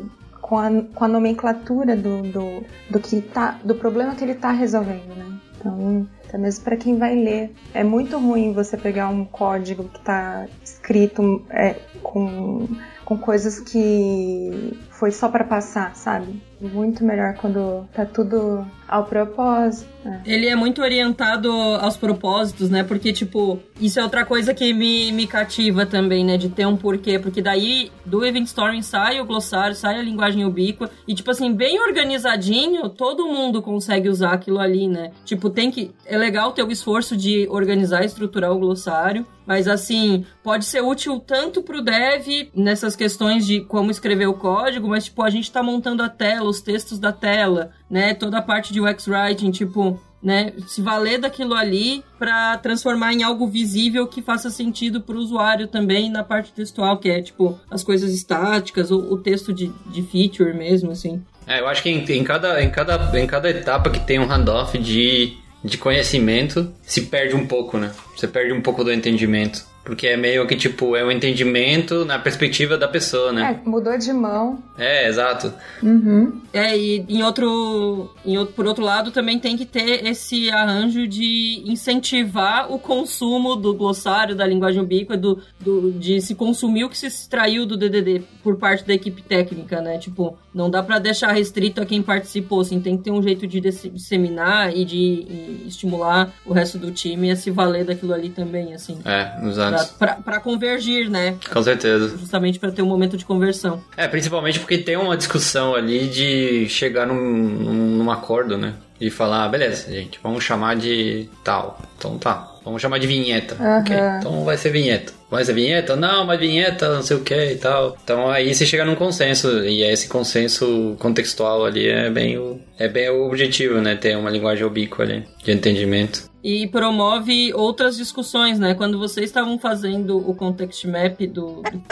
com a, com a nomenclatura do, do, do, que tá, do problema que ele está resolvendo, né? Então, até mesmo para quem vai ler, é muito ruim você pegar um código que está escrito é, com, com coisas que foi só para passar, sabe? Muito melhor quando tá tudo ao propósito. É. Ele é muito orientado aos propósitos, né? Porque, tipo, isso é outra coisa que me, me cativa também, né? De ter um porquê. Porque daí, do Event Storming sai o glossário, sai a linguagem ubíqua. E, tipo assim, bem organizadinho, todo mundo consegue usar aquilo ali, né? Tipo, tem que... legal ter o esforço de organizar e estruturar o glossário. Mas assim, pode ser útil tanto pro dev nessas questões de como escrever o código, mas tipo, a gente tá montando a tela, os textos da tela, né? Toda a parte de UX writing, tipo, né, se valer daquilo ali para transformar em algo visível que faça sentido para o usuário também na parte textual, que é tipo as coisas estáticas, o, o texto de, de feature mesmo, assim. É, eu acho que em, em, cada, em, cada, em cada etapa que tem um handoff de de conhecimento se perde um pouco, né? Você perde um pouco do entendimento. Porque é meio que, tipo, é um entendimento na perspectiva da pessoa, né? É, mudou de mão. É, exato. Uhum. É, e em outro, em outro, por outro lado, também tem que ter esse arranjo de incentivar o consumo do glossário, da linguagem ubíqua, do, do, de se consumir o que se extraiu do DDD por parte da equipe técnica, né? Tipo, não dá para deixar restrito a quem participou, assim, tem que ter um jeito de disseminar e de e estimular o resto do time a se valer daquilo ali também, assim. É, exato para convergir, né? Com certeza. Justamente para ter um momento de conversão. É, principalmente porque tem uma discussão ali de chegar num, num acordo, né? E falar, ah, beleza, gente, vamos chamar de tal. Então tá, vamos chamar de vinheta. Uhum. Ok, então vai ser vinheta. Vai ser vinheta? Não, mas vinheta, não sei o que e tal. Então aí você chega num consenso, e esse consenso contextual ali é bem o, é bem o objetivo, né? Ter uma linguagem ubíqua ali, de entendimento e promove outras discussões, né? Quando vocês estavam fazendo o context map do, do...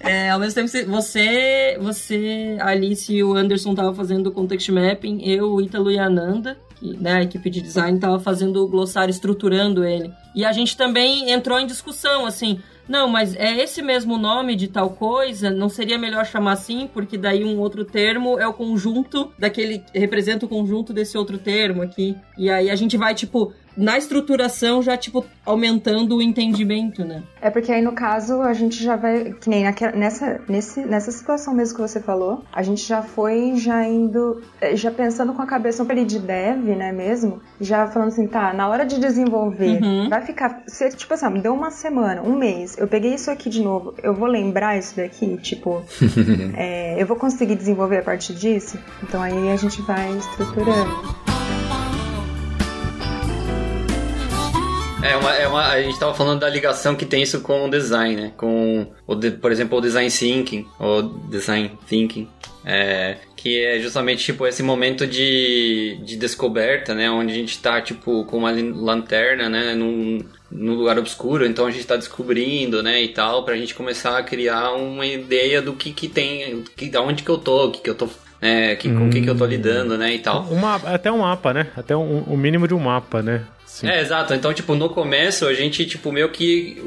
É, ao mesmo tempo, você, você, Alice e o Anderson estavam fazendo o context mapping, eu, o Ítalo e a Nanda, que, né, a equipe de design estava fazendo o glossário, estruturando ele. E a gente também entrou em discussão, assim, não, mas é esse mesmo nome de tal coisa? Não seria melhor chamar assim? Porque daí um outro termo é o conjunto daquele. representa o conjunto desse outro termo aqui. E aí a gente vai, tipo, na estruturação já, tipo, aumentando o entendimento, né? É porque aí, no caso, a gente já vai, que nem naquela, nessa, nesse, nessa situação mesmo que você falou, a gente já foi já indo, eh, já pensando com a cabeça um de dev, né, mesmo, já falando assim, tá, na hora de desenvolver, uhum. vai ficar, se, tipo assim, deu uma semana, um mês, eu peguei isso aqui de novo, eu vou lembrar isso daqui, tipo, é, eu vou conseguir desenvolver a partir disso? Então aí a gente vai estruturando. É uma, é uma, a gente estava falando da ligação que tem isso com o design, né? Com, o de, por exemplo, o design thinking, ou design thinking, é, que é justamente tipo esse momento de, de descoberta, né? Onde a gente está tipo com uma lanterna, né? Num, no lugar obscuro, então a gente está descobrindo, né, e tal, para a gente começar a criar uma ideia do que que tem, que, da onde que eu tô, o que que eu tô né, que, com o que, que eu tô lidando, né, e tal. Um mapa, até um mapa, né? Até um, um mínimo de um mapa, né? Sim. É, exato. Então, tipo, no começo a gente, tipo, meio que.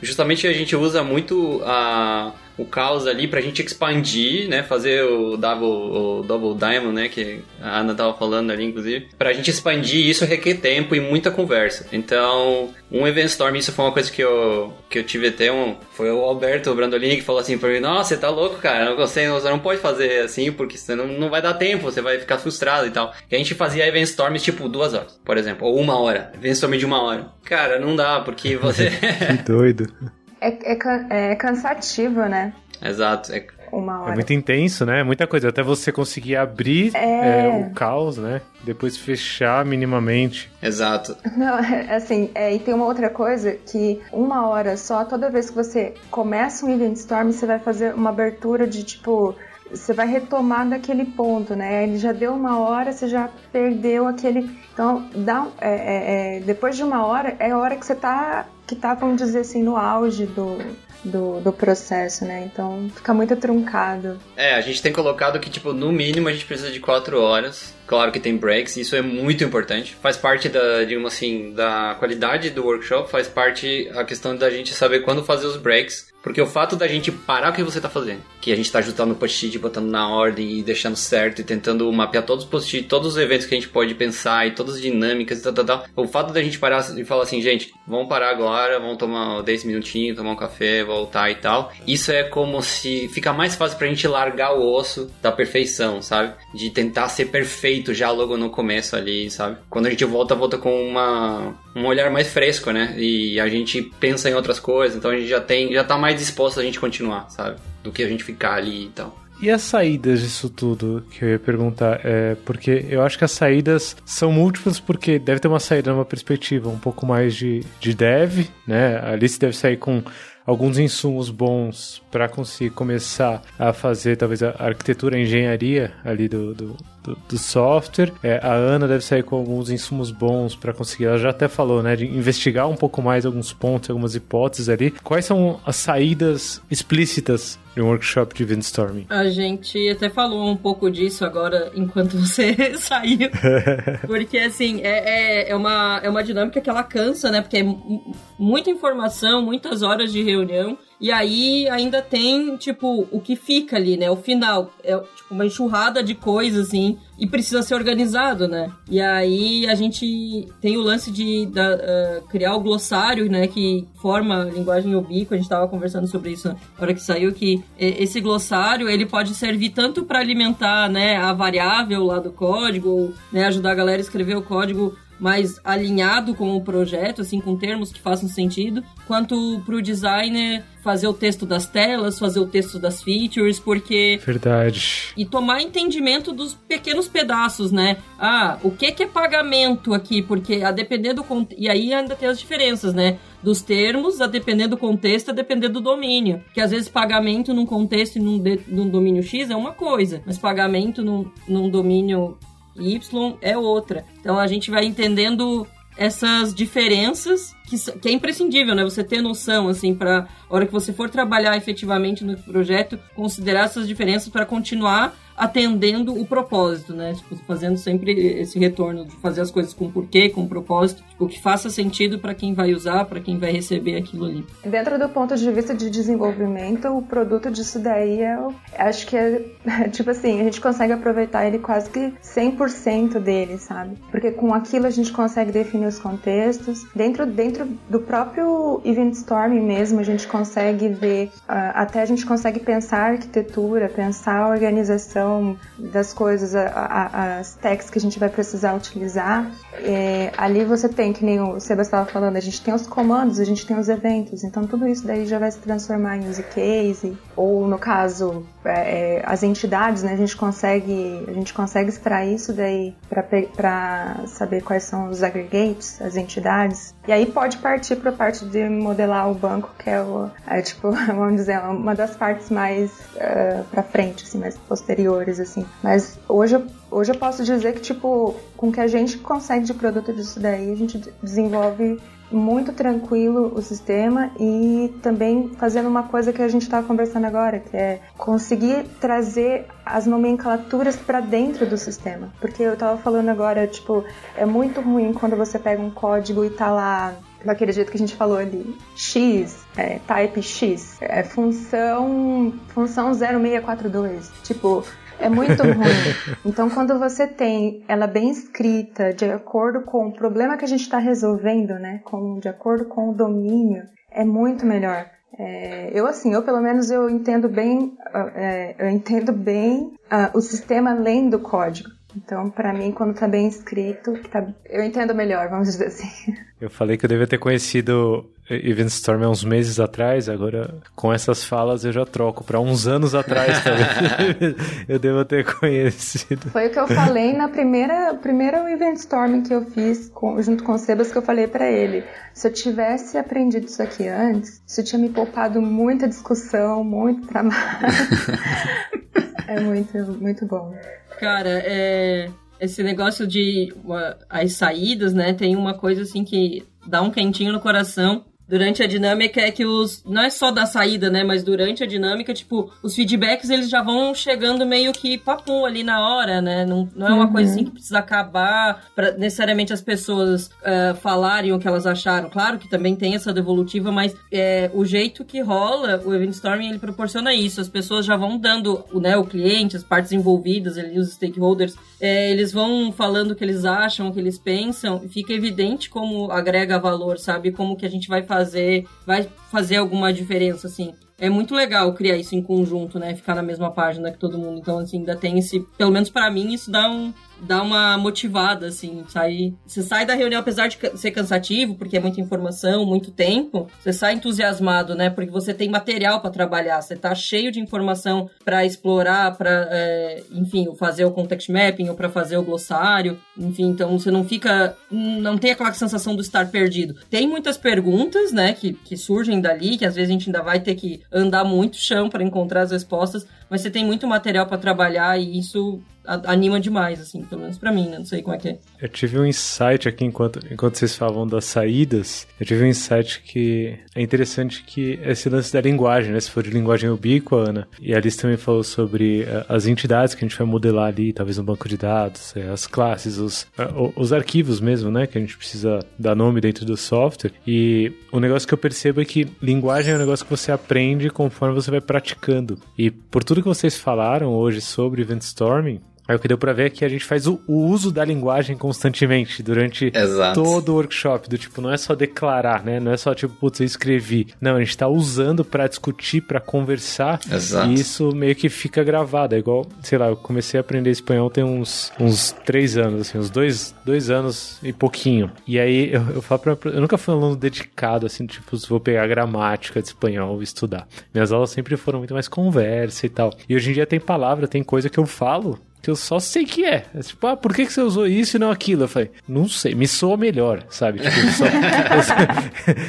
Justamente a gente usa muito a o caos ali pra gente expandir, né? Fazer o double, o double diamond, né? Que a Ana tava falando ali, inclusive. Pra gente expandir isso requer tempo e muita conversa. Então, um Event Storm, isso foi uma coisa que eu, que eu tive até um... Foi o Alberto Brandolini que falou assim pra mim, nossa, você tá louco, cara. Você, você não pode fazer assim, porque você não, não vai dar tempo, você vai ficar frustrado e tal. E a gente fazia Event Storms, tipo, duas horas, por exemplo. Ou uma hora. Event Storm de uma hora. Cara, não dá, porque você... que doido. É, é, é cansativo, né? Exato. É... Uma hora. É muito intenso, né? Muita coisa. Até você conseguir abrir É. é, o caos, né? Depois fechar minimamente. Exato. Não, é, assim, é, e tem uma outra coisa que uma hora só, toda vez que você começa um Event Storm, você vai fazer uma abertura de tipo. Você vai retomar daquele ponto, né? Ele já deu uma hora, você já perdeu aquele. Então, dá, é, é, é, depois de uma hora, é a hora que você tá, que tá, vamos dizer assim, no auge do, do, do processo, né? Então, fica muito truncado. É, a gente tem colocado que, tipo, no mínimo a gente precisa de quatro horas. Claro que tem breaks, isso é muito importante. Faz parte da, digamos assim, da qualidade do workshop, faz parte a questão da gente saber quando fazer os breaks. Porque o fato da gente parar o que você tá fazendo, que a gente tá ajustando o post-it, botando na ordem e deixando certo e tentando mapear todos os post-it, todos os eventos que a gente pode pensar e todas as dinâmicas e tal, tal, tal. O fato da gente parar e falar assim, gente, vamos parar agora, vamos tomar 10 minutinhos, tomar um café, voltar e tal. Isso é como se fica mais fácil pra gente largar o osso da perfeição, sabe? De tentar ser perfeito já logo no começo ali, sabe? Quando a gente volta, volta com uma um olhar mais fresco, né? E a gente pensa em outras coisas, então a gente já tem, já tá mais disposto a gente continuar, sabe? Do que a gente ficar ali e tal. E as saídas disso tudo que eu ia perguntar? É, porque eu acho que as saídas são múltiplas, porque deve ter uma saída numa perspectiva um pouco mais de, de dev, né? Ali você deve sair com alguns insumos bons para conseguir começar a fazer talvez a arquitetura, a engenharia ali do, do, do, do software. É, a Ana deve sair com alguns insumos bons para conseguir, ela já até falou, né, de investigar um pouco mais alguns pontos, algumas hipóteses ali. Quais são as saídas explícitas de um workshop de Windstorming? A gente até falou um pouco disso agora enquanto você saiu. Porque, assim, é, é, é, uma, é uma dinâmica que ela cansa, né? Porque é mu- muita informação, muitas horas de reunião. E aí ainda tem, tipo, o que fica ali, né? O final. É tipo uma enxurrada de coisas, assim. E precisa ser organizado, né? E aí a gente tem o lance de da, ah, criar o glossário, né? Que forma a linguagem ubíqua. A gente tava conversando sobre isso na hora que saiu, que esse glossário, ele pode servir tanto para alimentar, né? A variável lá do código, né, ajudar a galera a escrever o código mais alinhado com o projeto, assim, com termos que façam sentido, quanto pro designer fazer o texto das telas, fazer o texto das features, porque Verdade. e tomar entendimento dos pequenos pedaços, né? Ah, o que que é pagamento aqui? Porque a depender do e aí ainda tem as diferenças, né? Dos termos, a depender do contexto, a depender do domínio. Que às vezes pagamento num contexto e num, de... num domínio X é uma coisa, mas pagamento num, num domínio Y é outra. Então a gente vai entendendo essas diferenças que, que é imprescindível, né? Você ter noção, assim, para hora que você for trabalhar efetivamente no projeto, considerar essas diferenças para continuar atendendo o propósito, né? Tipo, fazendo sempre esse retorno de fazer as coisas com porquê, com propósito, tipo, que faça sentido para quem vai usar, para quem vai receber aquilo ali. Dentro do ponto de vista de desenvolvimento, o produto disso daí é, o- acho que é, tipo assim, a gente consegue aproveitar ele quase que 100% dele, sabe? Porque com aquilo a gente consegue definir os contextos. Dentro, dentro do próprio Event Storm mesmo, a gente consegue ver, ah, até a gente consegue pensar a arquitetura, pensar a organização das coisas, a- a- as tags que a gente vai precisar utilizar. É, ali você tem, que nem o Sebas estava falando, a gente tem os comandos, a gente tem os eventos, então tudo isso daí já vai se transformar em use case, ou no caso, é, é, as entidades, né, a gente consegue, a gente consegue extrair isso daí para saber quais são os aggregates, as entidades, e aí pode partir para a parte de modelar o banco, que é, o, é tipo, vamos dizer, uma das partes mais para frente, assim, mais posteriores, assim. Mas hoje eu hoje eu posso dizer que, tipo, com o que a gente consegue de produto disso daí, a gente desenvolve muito tranquilo o sistema e também fazendo uma coisa que a gente estava conversando agora, que é conseguir trazer as nomenclaturas para dentro do sistema. Porque eu estava falando agora, tipo, é muito ruim quando você pega um código e tá lá daquele jeito que a gente falou ali, X, é, type X, é função função 0642. Tipo, é muito ruim. Então, quando você tem ela bem escrita, de acordo com o problema que a gente está resolvendo, né? Com, de acordo com o domínio, é muito melhor. É, eu assim, eu pelo menos eu entendo bem, é, eu entendo bem uh, o sistema além do código. Então, para mim, quando tá bem escrito, tá, eu entendo melhor, vamos dizer assim. Eu falei que eu devia ter conhecido Event Storm há uns meses atrás, agora com essas falas eu já troco para uns anos atrás talvez eu devo ter conhecido. Foi o que eu falei na primeira primeira Event Storm que eu fiz com, junto com o Sebas que eu falei para ele. Se eu tivesse aprendido isso aqui antes, isso tinha me poupado muita discussão, muito trabalho. é muito muito bom. Cara, é, esse negócio de as saídas, né? Tem uma coisa assim que dá um quentinho no coração durante a dinâmica é que os. Não é só da saída, né? Mas durante a dinâmica, tipo, os feedbacks eles já vão chegando meio que papum ali na hora, né? Não, não é uma uhum. coisa assim que precisa acabar para necessariamente as pessoas uh, falarem o que elas acharam. Claro que também tem essa devolutiva, mas é, o jeito que rola, o Event Storming ele proporciona isso. As pessoas já vão dando, né, o cliente, as partes envolvidas ali, os stakeholders, é, eles vão falando o que eles acham, o que eles pensam, e fica evidente como agrega valor, sabe? Como que a gente vai fazer fazer, vai fazer alguma diferença, assim. É muito legal criar isso em conjunto, né? Ficar na mesma página que todo mundo. Então, assim, ainda tem esse. Pelo menos para mim, isso dá um, dá uma motivada, assim, sair. Você sai da reunião, apesar de ser cansativo, porque é muita informação, muito tempo, você sai entusiasmado, né? Porque você tem material para trabalhar, você tá cheio de informação para explorar, para, é, enfim, fazer o context mapping ou para fazer o glossário, enfim, então você não fica, não tem aquela sensação do estar perdido. Tem muitas perguntas, né, que, que surgem dali, que às vezes a gente ainda vai ter que andar muito chão para encontrar as respostas, mas você tem muito material para trabalhar e isso anima demais, assim, pelo menos pra mim, né? Não sei como é que é. Eu tive um insight aqui enquanto, enquanto vocês falavam das saídas. Eu tive um insight que é interessante que esse lance da linguagem, né? Se for de linguagem ubíqua, Ana, e a Alice também falou sobre uh, as entidades que a gente vai modelar ali, talvez no banco de dados, uh, as classes, os, uh, os arquivos mesmo, né? Que a gente precisa dar nome dentro do software. E o negócio que eu percebo é que linguagem é um negócio que você aprende conforme você vai praticando. E por tudo que vocês falaram hoje sobre event storming, Aí o que deu pra ver é que a gente faz o, o uso da linguagem constantemente durante Exato. todo o workshop. Do tipo, não é só declarar, né? Não é só tipo, putz, eu escrevi. Não, a gente tá usando para discutir, para conversar. Exato. E isso meio que fica gravado. É igual, sei lá, eu comecei a aprender espanhol tem uns, uns três anos, assim, uns dois, dois anos e pouquinho. E aí eu, eu falo pra. Eu nunca fui um aluno dedicado, assim, tipo, vou pegar gramática de espanhol e estudar. Minhas aulas sempre foram muito mais conversa e tal. E hoje em dia tem palavra, tem coisa que eu falo que eu só sei que é. é tipo, ah, por que, que você usou isso e não aquilo? Eu falei, não sei, me soa melhor, sabe? Tipo, eu, só,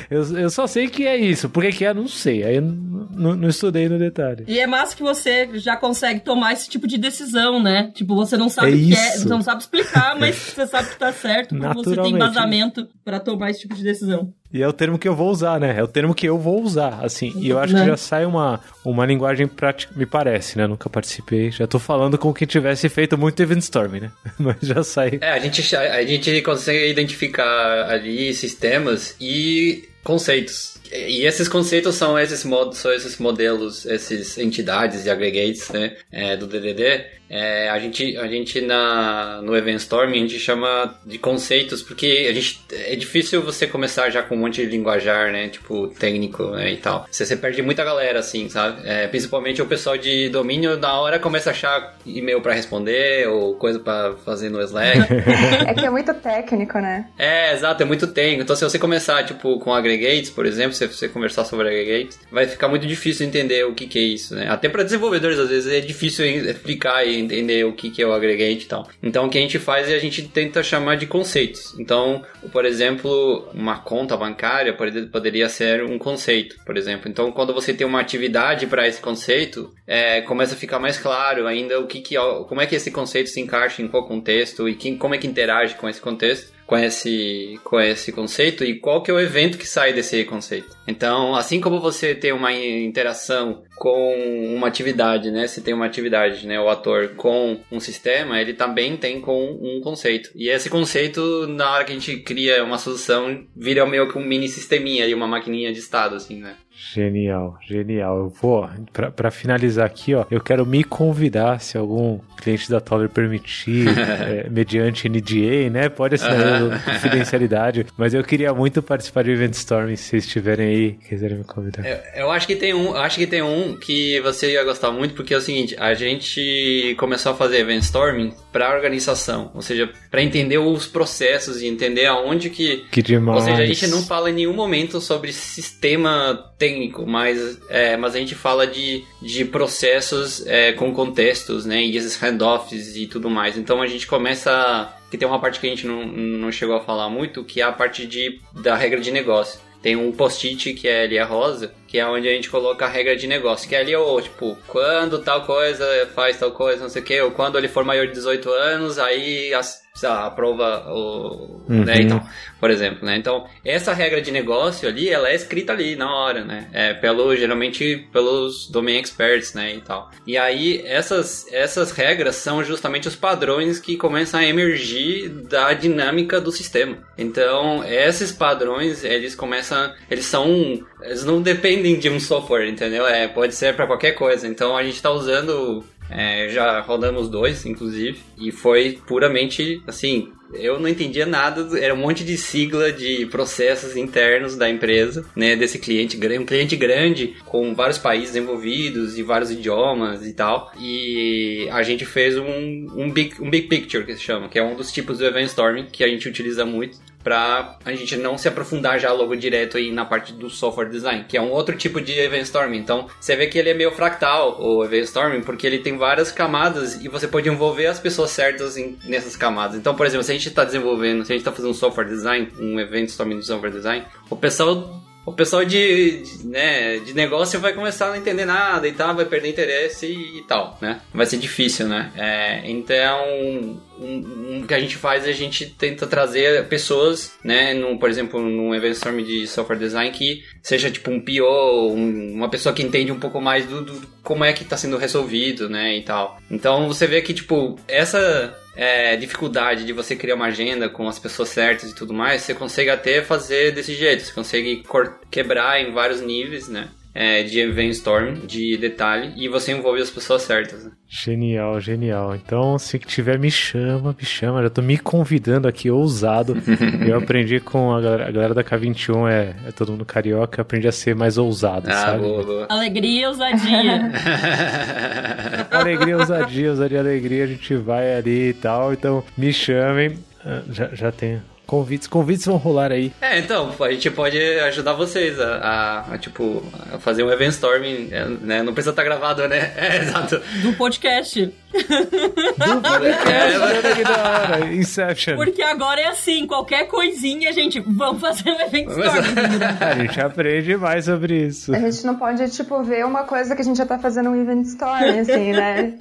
eu, eu, só sei que é isso. Por que, que é, não sei. Aí eu não, não estudei no detalhe. E é massa que você já consegue tomar esse tipo de decisão, né? Tipo, você não sabe é o que é, você não sabe explicar, mas você sabe que tá certo, porque você tem embasamento para tomar esse tipo de decisão. E é o termo que eu vou usar, né? É o termo que eu vou usar, assim. E eu acho que né? já sai uma, uma linguagem prática, me parece, né? Nunca participei. Já tô falando com quem tivesse feito muito Event Storm, né? Mas já sai. É, a gente, a gente consegue identificar ali sistemas e conceitos. E esses conceitos são esses modos, são esses modelos, essas entidades e aggregates, né, é, do DDD é, a gente, a gente na, no Event Storm a gente chama de conceitos, porque a gente, é difícil você começar já com um monte de linguajar, né? Tipo, técnico né, e tal. Você, você perde muita galera, assim, sabe? É, principalmente o pessoal de domínio, na hora começa a achar e-mail para responder ou coisa para fazer no Slack. é que é muito técnico, né? É, exato, é muito técnico. Então, se você começar, tipo, com aggregates, por exemplo, se você conversar sobre aggregates, vai ficar muito difícil entender o que, que é isso, né? Até para desenvolvedores, às vezes, é difícil explicar e entender o que, que é o agregante e tal. Então o que a gente faz é a gente tenta chamar de conceitos. Então, por exemplo, uma conta bancária poderia ser um conceito, por exemplo. Então, quando você tem uma atividade para esse conceito, é, começa a ficar mais claro ainda o que, que como é que esse conceito se encaixa em qual contexto e quem, como é que interage com esse contexto com esse, com esse conceito e qual que é o evento que sai desse conceito. Então, assim como você tem uma interação com uma atividade, né? Se tem uma atividade, né? O ator com um sistema, ele também tem com um conceito. E esse conceito, na hora que a gente cria uma solução, vira meio que um mini sisteminha e uma maquininha de estado, assim, né? Genial, genial. Eu vou, para finalizar aqui, ó, eu quero me convidar, se algum cliente da Toller permitir, é, mediante NDA, né? Pode -huh. confidencialidade, mas eu queria muito participar do Event Storm, se vocês estiverem aí, quiserem me convidar. Eu, eu, acho que tem um, acho que tem um que você ia gostar muito, porque é o seguinte, a gente começou a fazer Event Storming para organização, ou seja, para entender os processos e entender aonde que, que demais. ou seja, a gente não fala em nenhum momento sobre sistema técnico, mas, é, mas a gente fala de, de processos é, com contextos, né? E esses handoffs e tudo mais. Então a gente começa. Que tem uma parte que a gente não, não chegou a falar muito, que é a parte de, da regra de negócio. Tem um post-it que é ali a rosa, que é onde a gente coloca a regra de negócio, que é ali, ou tipo, quando tal coisa faz tal coisa, não sei o que, ou quando ele for maior de 18 anos, aí as, lá, aprova o. Uhum. Né, então, por exemplo, né? Então, essa regra de negócio ali, ela é escrita ali na hora, né? É pelo, geralmente pelos domain experts, né? E tal. E aí, essas, essas regras são justamente os padrões que começam a emergir da dinâmica do sistema. Então, esses padrões, eles começam. Eles são. Eles não dependem de um software, entendeu? É, pode ser para qualquer coisa. Então, a gente está usando é, já rodamos dois, inclusive, e foi puramente assim. Eu não entendia nada, era um monte de sigla de processos internos da empresa, né? Desse cliente, um cliente grande, com vários países envolvidos e vários idiomas e tal. E a gente fez um, um, big, um big picture, que se chama, que é um dos tipos do event storming que a gente utiliza muito para a gente não se aprofundar já logo direto aí na parte do software design, que é um outro tipo de event storming. Então, você vê que ele é meio fractal, o event storming, porque ele tem várias camadas e você pode envolver as pessoas certas em, nessas camadas. Então, por exemplo, se a gente está desenvolvendo, se a gente está fazendo software design, um event storming de software design, o pessoal o pessoal de, de, né, de negócio vai começar a não entender nada e tal, vai perder interesse e, e tal, né? Vai ser difícil, né? É, então, um, um, o que a gente faz é a gente tenta trazer pessoas, né? No, por exemplo, num evento storm de software design que seja tipo um PO, um, uma pessoa que entende um pouco mais do, do como é que está sendo resolvido, né? E tal. Então, você vê que, tipo, essa é, dificuldade de você criar uma agenda com as pessoas certas e tudo mais, você consegue até fazer desse jeito. Você consegue quebrar em vários níveis, né? É, de event storm, de detalhe, e você envolve as pessoas certas. Né? Genial, genial. Então, se tiver, me chama, me chama. Já tô me convidando aqui, ousado. eu aprendi com a galera, a galera da K21, é, é, todo mundo carioca, eu aprendi a ser mais ousado, ah, sabe? Boa, boa. Alegria e ousadia. alegria, ousadia, ousadia, alegria, a gente vai ali e tal. Então, me chamem. Ah, já, já tenho Convites, convites vão rolar aí. É, então, a gente pode ajudar vocês a, a, a tipo, a fazer um event storming, é, né? Não precisa estar gravado, né? É, exato. Do podcast. Do podcast, é, da hora. Inception. Porque agora é assim, qualquer coisinha, gente, vamos fazer um event storming. a gente aprende mais sobre isso. A gente não pode, tipo, ver uma coisa que a gente já tá fazendo um event storming, assim, né?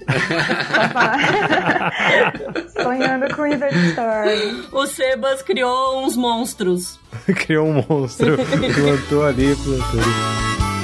Sonhando com event storming. O Sebas criou uns monstros. criou um monstro. plantou ali, plantou ali.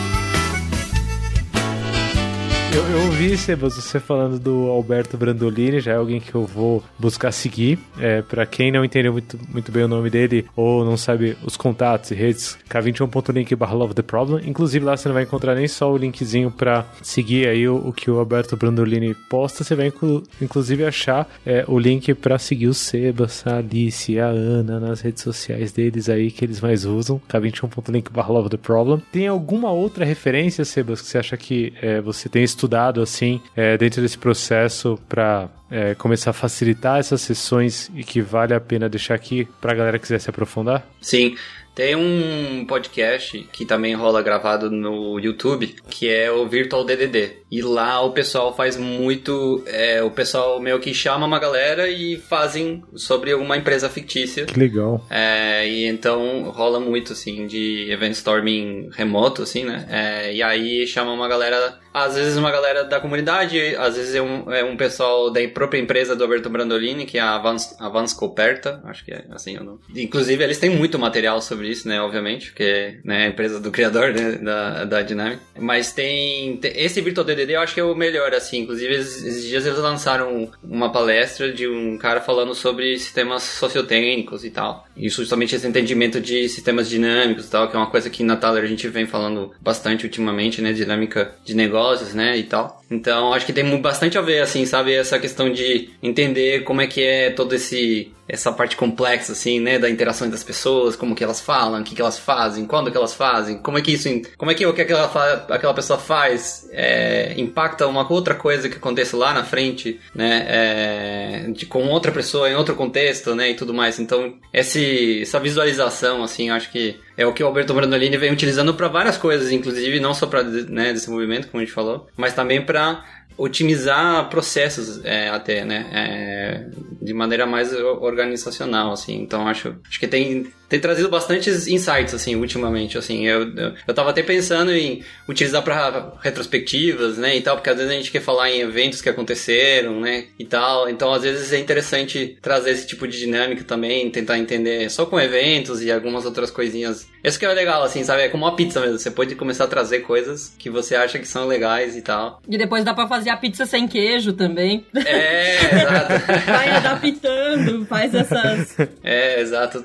Eu, eu ouvi, Sebas, você falando do Alberto Brandolini, já é alguém que eu vou buscar seguir. É, para quem não entendeu muito, muito bem o nome dele ou não sabe os contatos e redes, k21.link barra love the problem. Inclusive lá você não vai encontrar nem só o linkzinho para seguir aí o, o, que o Alberto Brandolini posta, você vai inclu, inclusive achar é, o link para seguir o Sebas, a Alice, a Ana nas redes sociais deles aí que eles mais usam, k21.link barra love the problem. Tem alguma outra referência, Sebas, que você acha que é, você tem estudado estudado assim é, dentro desse processo para é, começar a facilitar essas sessões e que vale a pena deixar aqui para a galera que quiser se aprofundar? Sim. Tem um podcast que também rola gravado no YouTube, que é o Virtual DDD. E lá o pessoal faz muito. É, o pessoal meio que chama uma galera e fazem sobre uma empresa fictícia. Que legal. É, e então rola muito, assim, de event storming remoto, assim, né? É, e aí chama uma galera, às vezes uma galera da comunidade, às vezes é um, é um pessoal da própria empresa do Alberto Brandolini, que é a Avans, Avans Coperta, acho que é assim o nome. Inclusive, eles têm muito material sobre isso, né? Obviamente, porque né, é a empresa do criador né, da, da Dynamic. Mas tem, tem, Esse Virtual DDD eu acho que é o melhor, assim. Inclusive, esses dias eles lançaram uma palestra de um cara falando sobre sistemas sociotécnicos e tal. E justamente esse entendimento de sistemas dinâmicos e tal, que é uma coisa que na Thaler a gente vem falando bastante ultimamente, né? Dinâmica de negócios, né? E tal. Então, acho que tem bastante a ver, assim, sabe? Essa questão de entender como é que é todo esse essa parte complexa, assim, né, da interação das pessoas, como que elas falam, o que, que elas fazem, quando que elas fazem, como é que isso, como é que o que aquela, aquela pessoa faz é, impacta uma outra coisa que acontece lá na frente, né, é, de, com outra pessoa em outro contexto, né, e tudo mais. Então, esse, essa visualização, assim, acho que é o que o Alberto Brandolini vem utilizando para várias coisas, inclusive não só para né, desenvolvimento, como a gente falou, mas também para otimizar processos é, até, né? É, de maneira mais organizacional, assim. Então acho, acho que tem tem trazido bastantes insights, assim, ultimamente, assim. Eu, eu, eu tava até pensando em utilizar para retrospectivas, né, e tal, porque às vezes a gente quer falar em eventos que aconteceram, né, e tal. Então, às vezes é interessante trazer esse tipo de dinâmica também, tentar entender só com eventos e algumas outras coisinhas. Isso que é legal, assim, sabe? É como uma pizza mesmo. Você pode começar a trazer coisas que você acha que são legais e tal. E depois dá pra fazer a pizza sem queijo também. É, exato. Vai adaptando, faz essas... É, exato.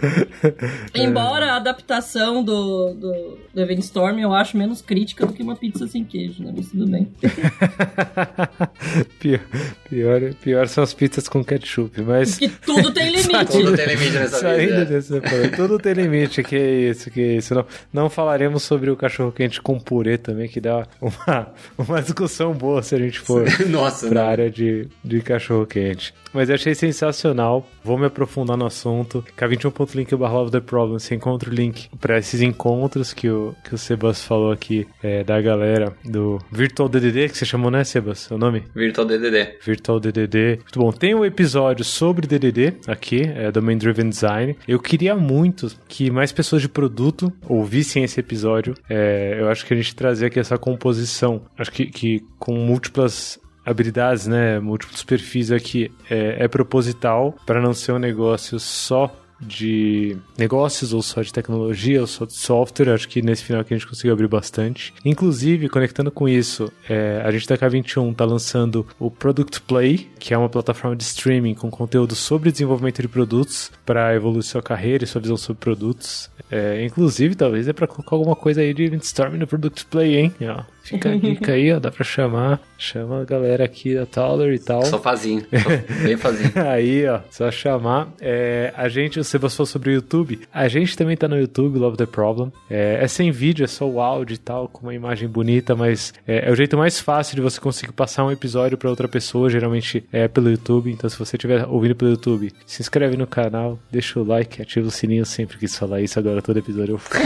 Embora a adaptação do, do, do Event Storm eu acho menos crítica do que uma pizza sem queijo, né? Mas tudo bem. pior, pior, pior são as pizzas com ketchup, mas... Que tudo tem limite. tudo tem limite nessa vida. Dessa, tudo tem limite, que é isso, que é isso. Não, não falaremos sobre o cachorro quente com purê também, que dá uma, uma discussão boa se a gente for Nossa, pra não. área de, de cachorro quente. Mas eu achei sensacional. Vou me aprofundar no assunto. K21.link barra the problem. Você encontra o link para esses encontros que o, que o Sebas falou aqui é, da galera do Virtual DDD, que você chamou, né, Sebas? O nome? Virtual DDD. Virtual DDD. Muito bom. Tem um episódio sobre DDD aqui, é, Domain Driven Design. Eu queria muito que mais pessoas de produto ouvissem esse episódio. É, eu acho que a gente trazer aqui essa composição. Acho que, que com múltiplas habilidades, né, múltiplos perfis aqui é, é proposital para não ser um negócio só de negócios ou só de tecnologia ou só de software. Acho que nesse final que a gente conseguiu abrir bastante. Inclusive, conectando com isso, é, a gente da K21 está lançando o Product Play, que é uma plataforma de streaming com conteúdo sobre desenvolvimento de produtos para evoluir sua carreira e sua visão sobre produtos. É, inclusive, talvez é para colocar alguma coisa aí de Storm no Product Play, hein? Fica a dica aí, ó, dá para chamar. Chama a galera aqui da Taller e tal. Sofazinho, bem fazinho. aí, ó, só chamar. É, a gente, se você for sobre o YouTube, a gente também tá no YouTube, Love the Problem. É, é sem vídeo, é só o áudio e tal, com uma imagem bonita, mas é, é o jeito mais fácil de você conseguir passar um episódio para outra pessoa, geralmente é pelo YouTube. Então, se você estiver ouvindo pelo YouTube, se inscreve no canal, deixa o like, ativa o sininho. sempre quis falar isso, agora todo episódio eu falo.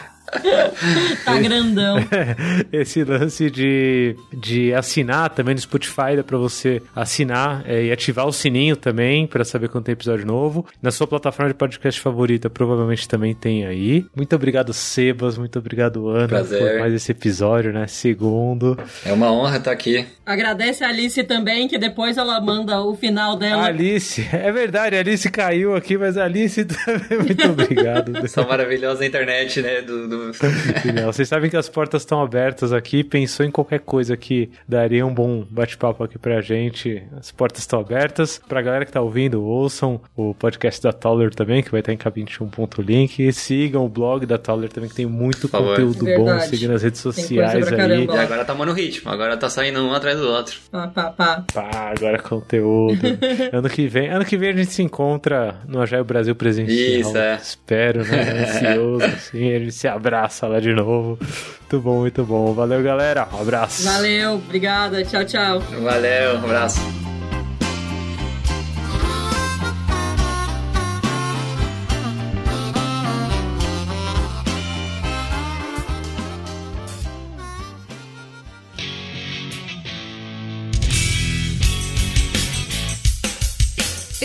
tá grandão. Esse lance de, de assinar também no Spotify, dá pra você assinar é, e ativar o sininho também para saber quando tem episódio novo. Na sua plataforma de podcast favorita, provavelmente também tem aí. Muito obrigado, Sebas. Muito obrigado, Ana, Prazer. por mais esse episódio, né? Segundo. É uma honra estar aqui. Agradece a Alice também, que depois ela manda o final dela. Alice, é verdade, a Alice caiu aqui, mas a Alice também, muito obrigado. Essa maravilhosa internet, né? Do, do vocês sabem que as portas estão abertas aqui. Pensou em qualquer coisa que daria um bom bate-papo aqui pra gente. As portas estão abertas. Pra galera que tá ouvindo, ouçam o podcast da Taller também, que vai estar em k21.link. E sigam o blog da Taller também, que tem muito conteúdo bom. Seguindo as redes sociais aí. E agora tá no ritmo. Agora tá saindo um atrás do outro. Pá, pá, pá. Pá, agora é conteúdo. ano que vem, ano que vem a gente se encontra no Agile Brasil presencial. Isso, é. Espero, né? Ansioso, assim. A gente se abraça abraça lá de novo. Muito bom, muito bom. Valeu, galera. Um abraço. Valeu, obrigada. Tchau, tchau. Valeu, um abraço.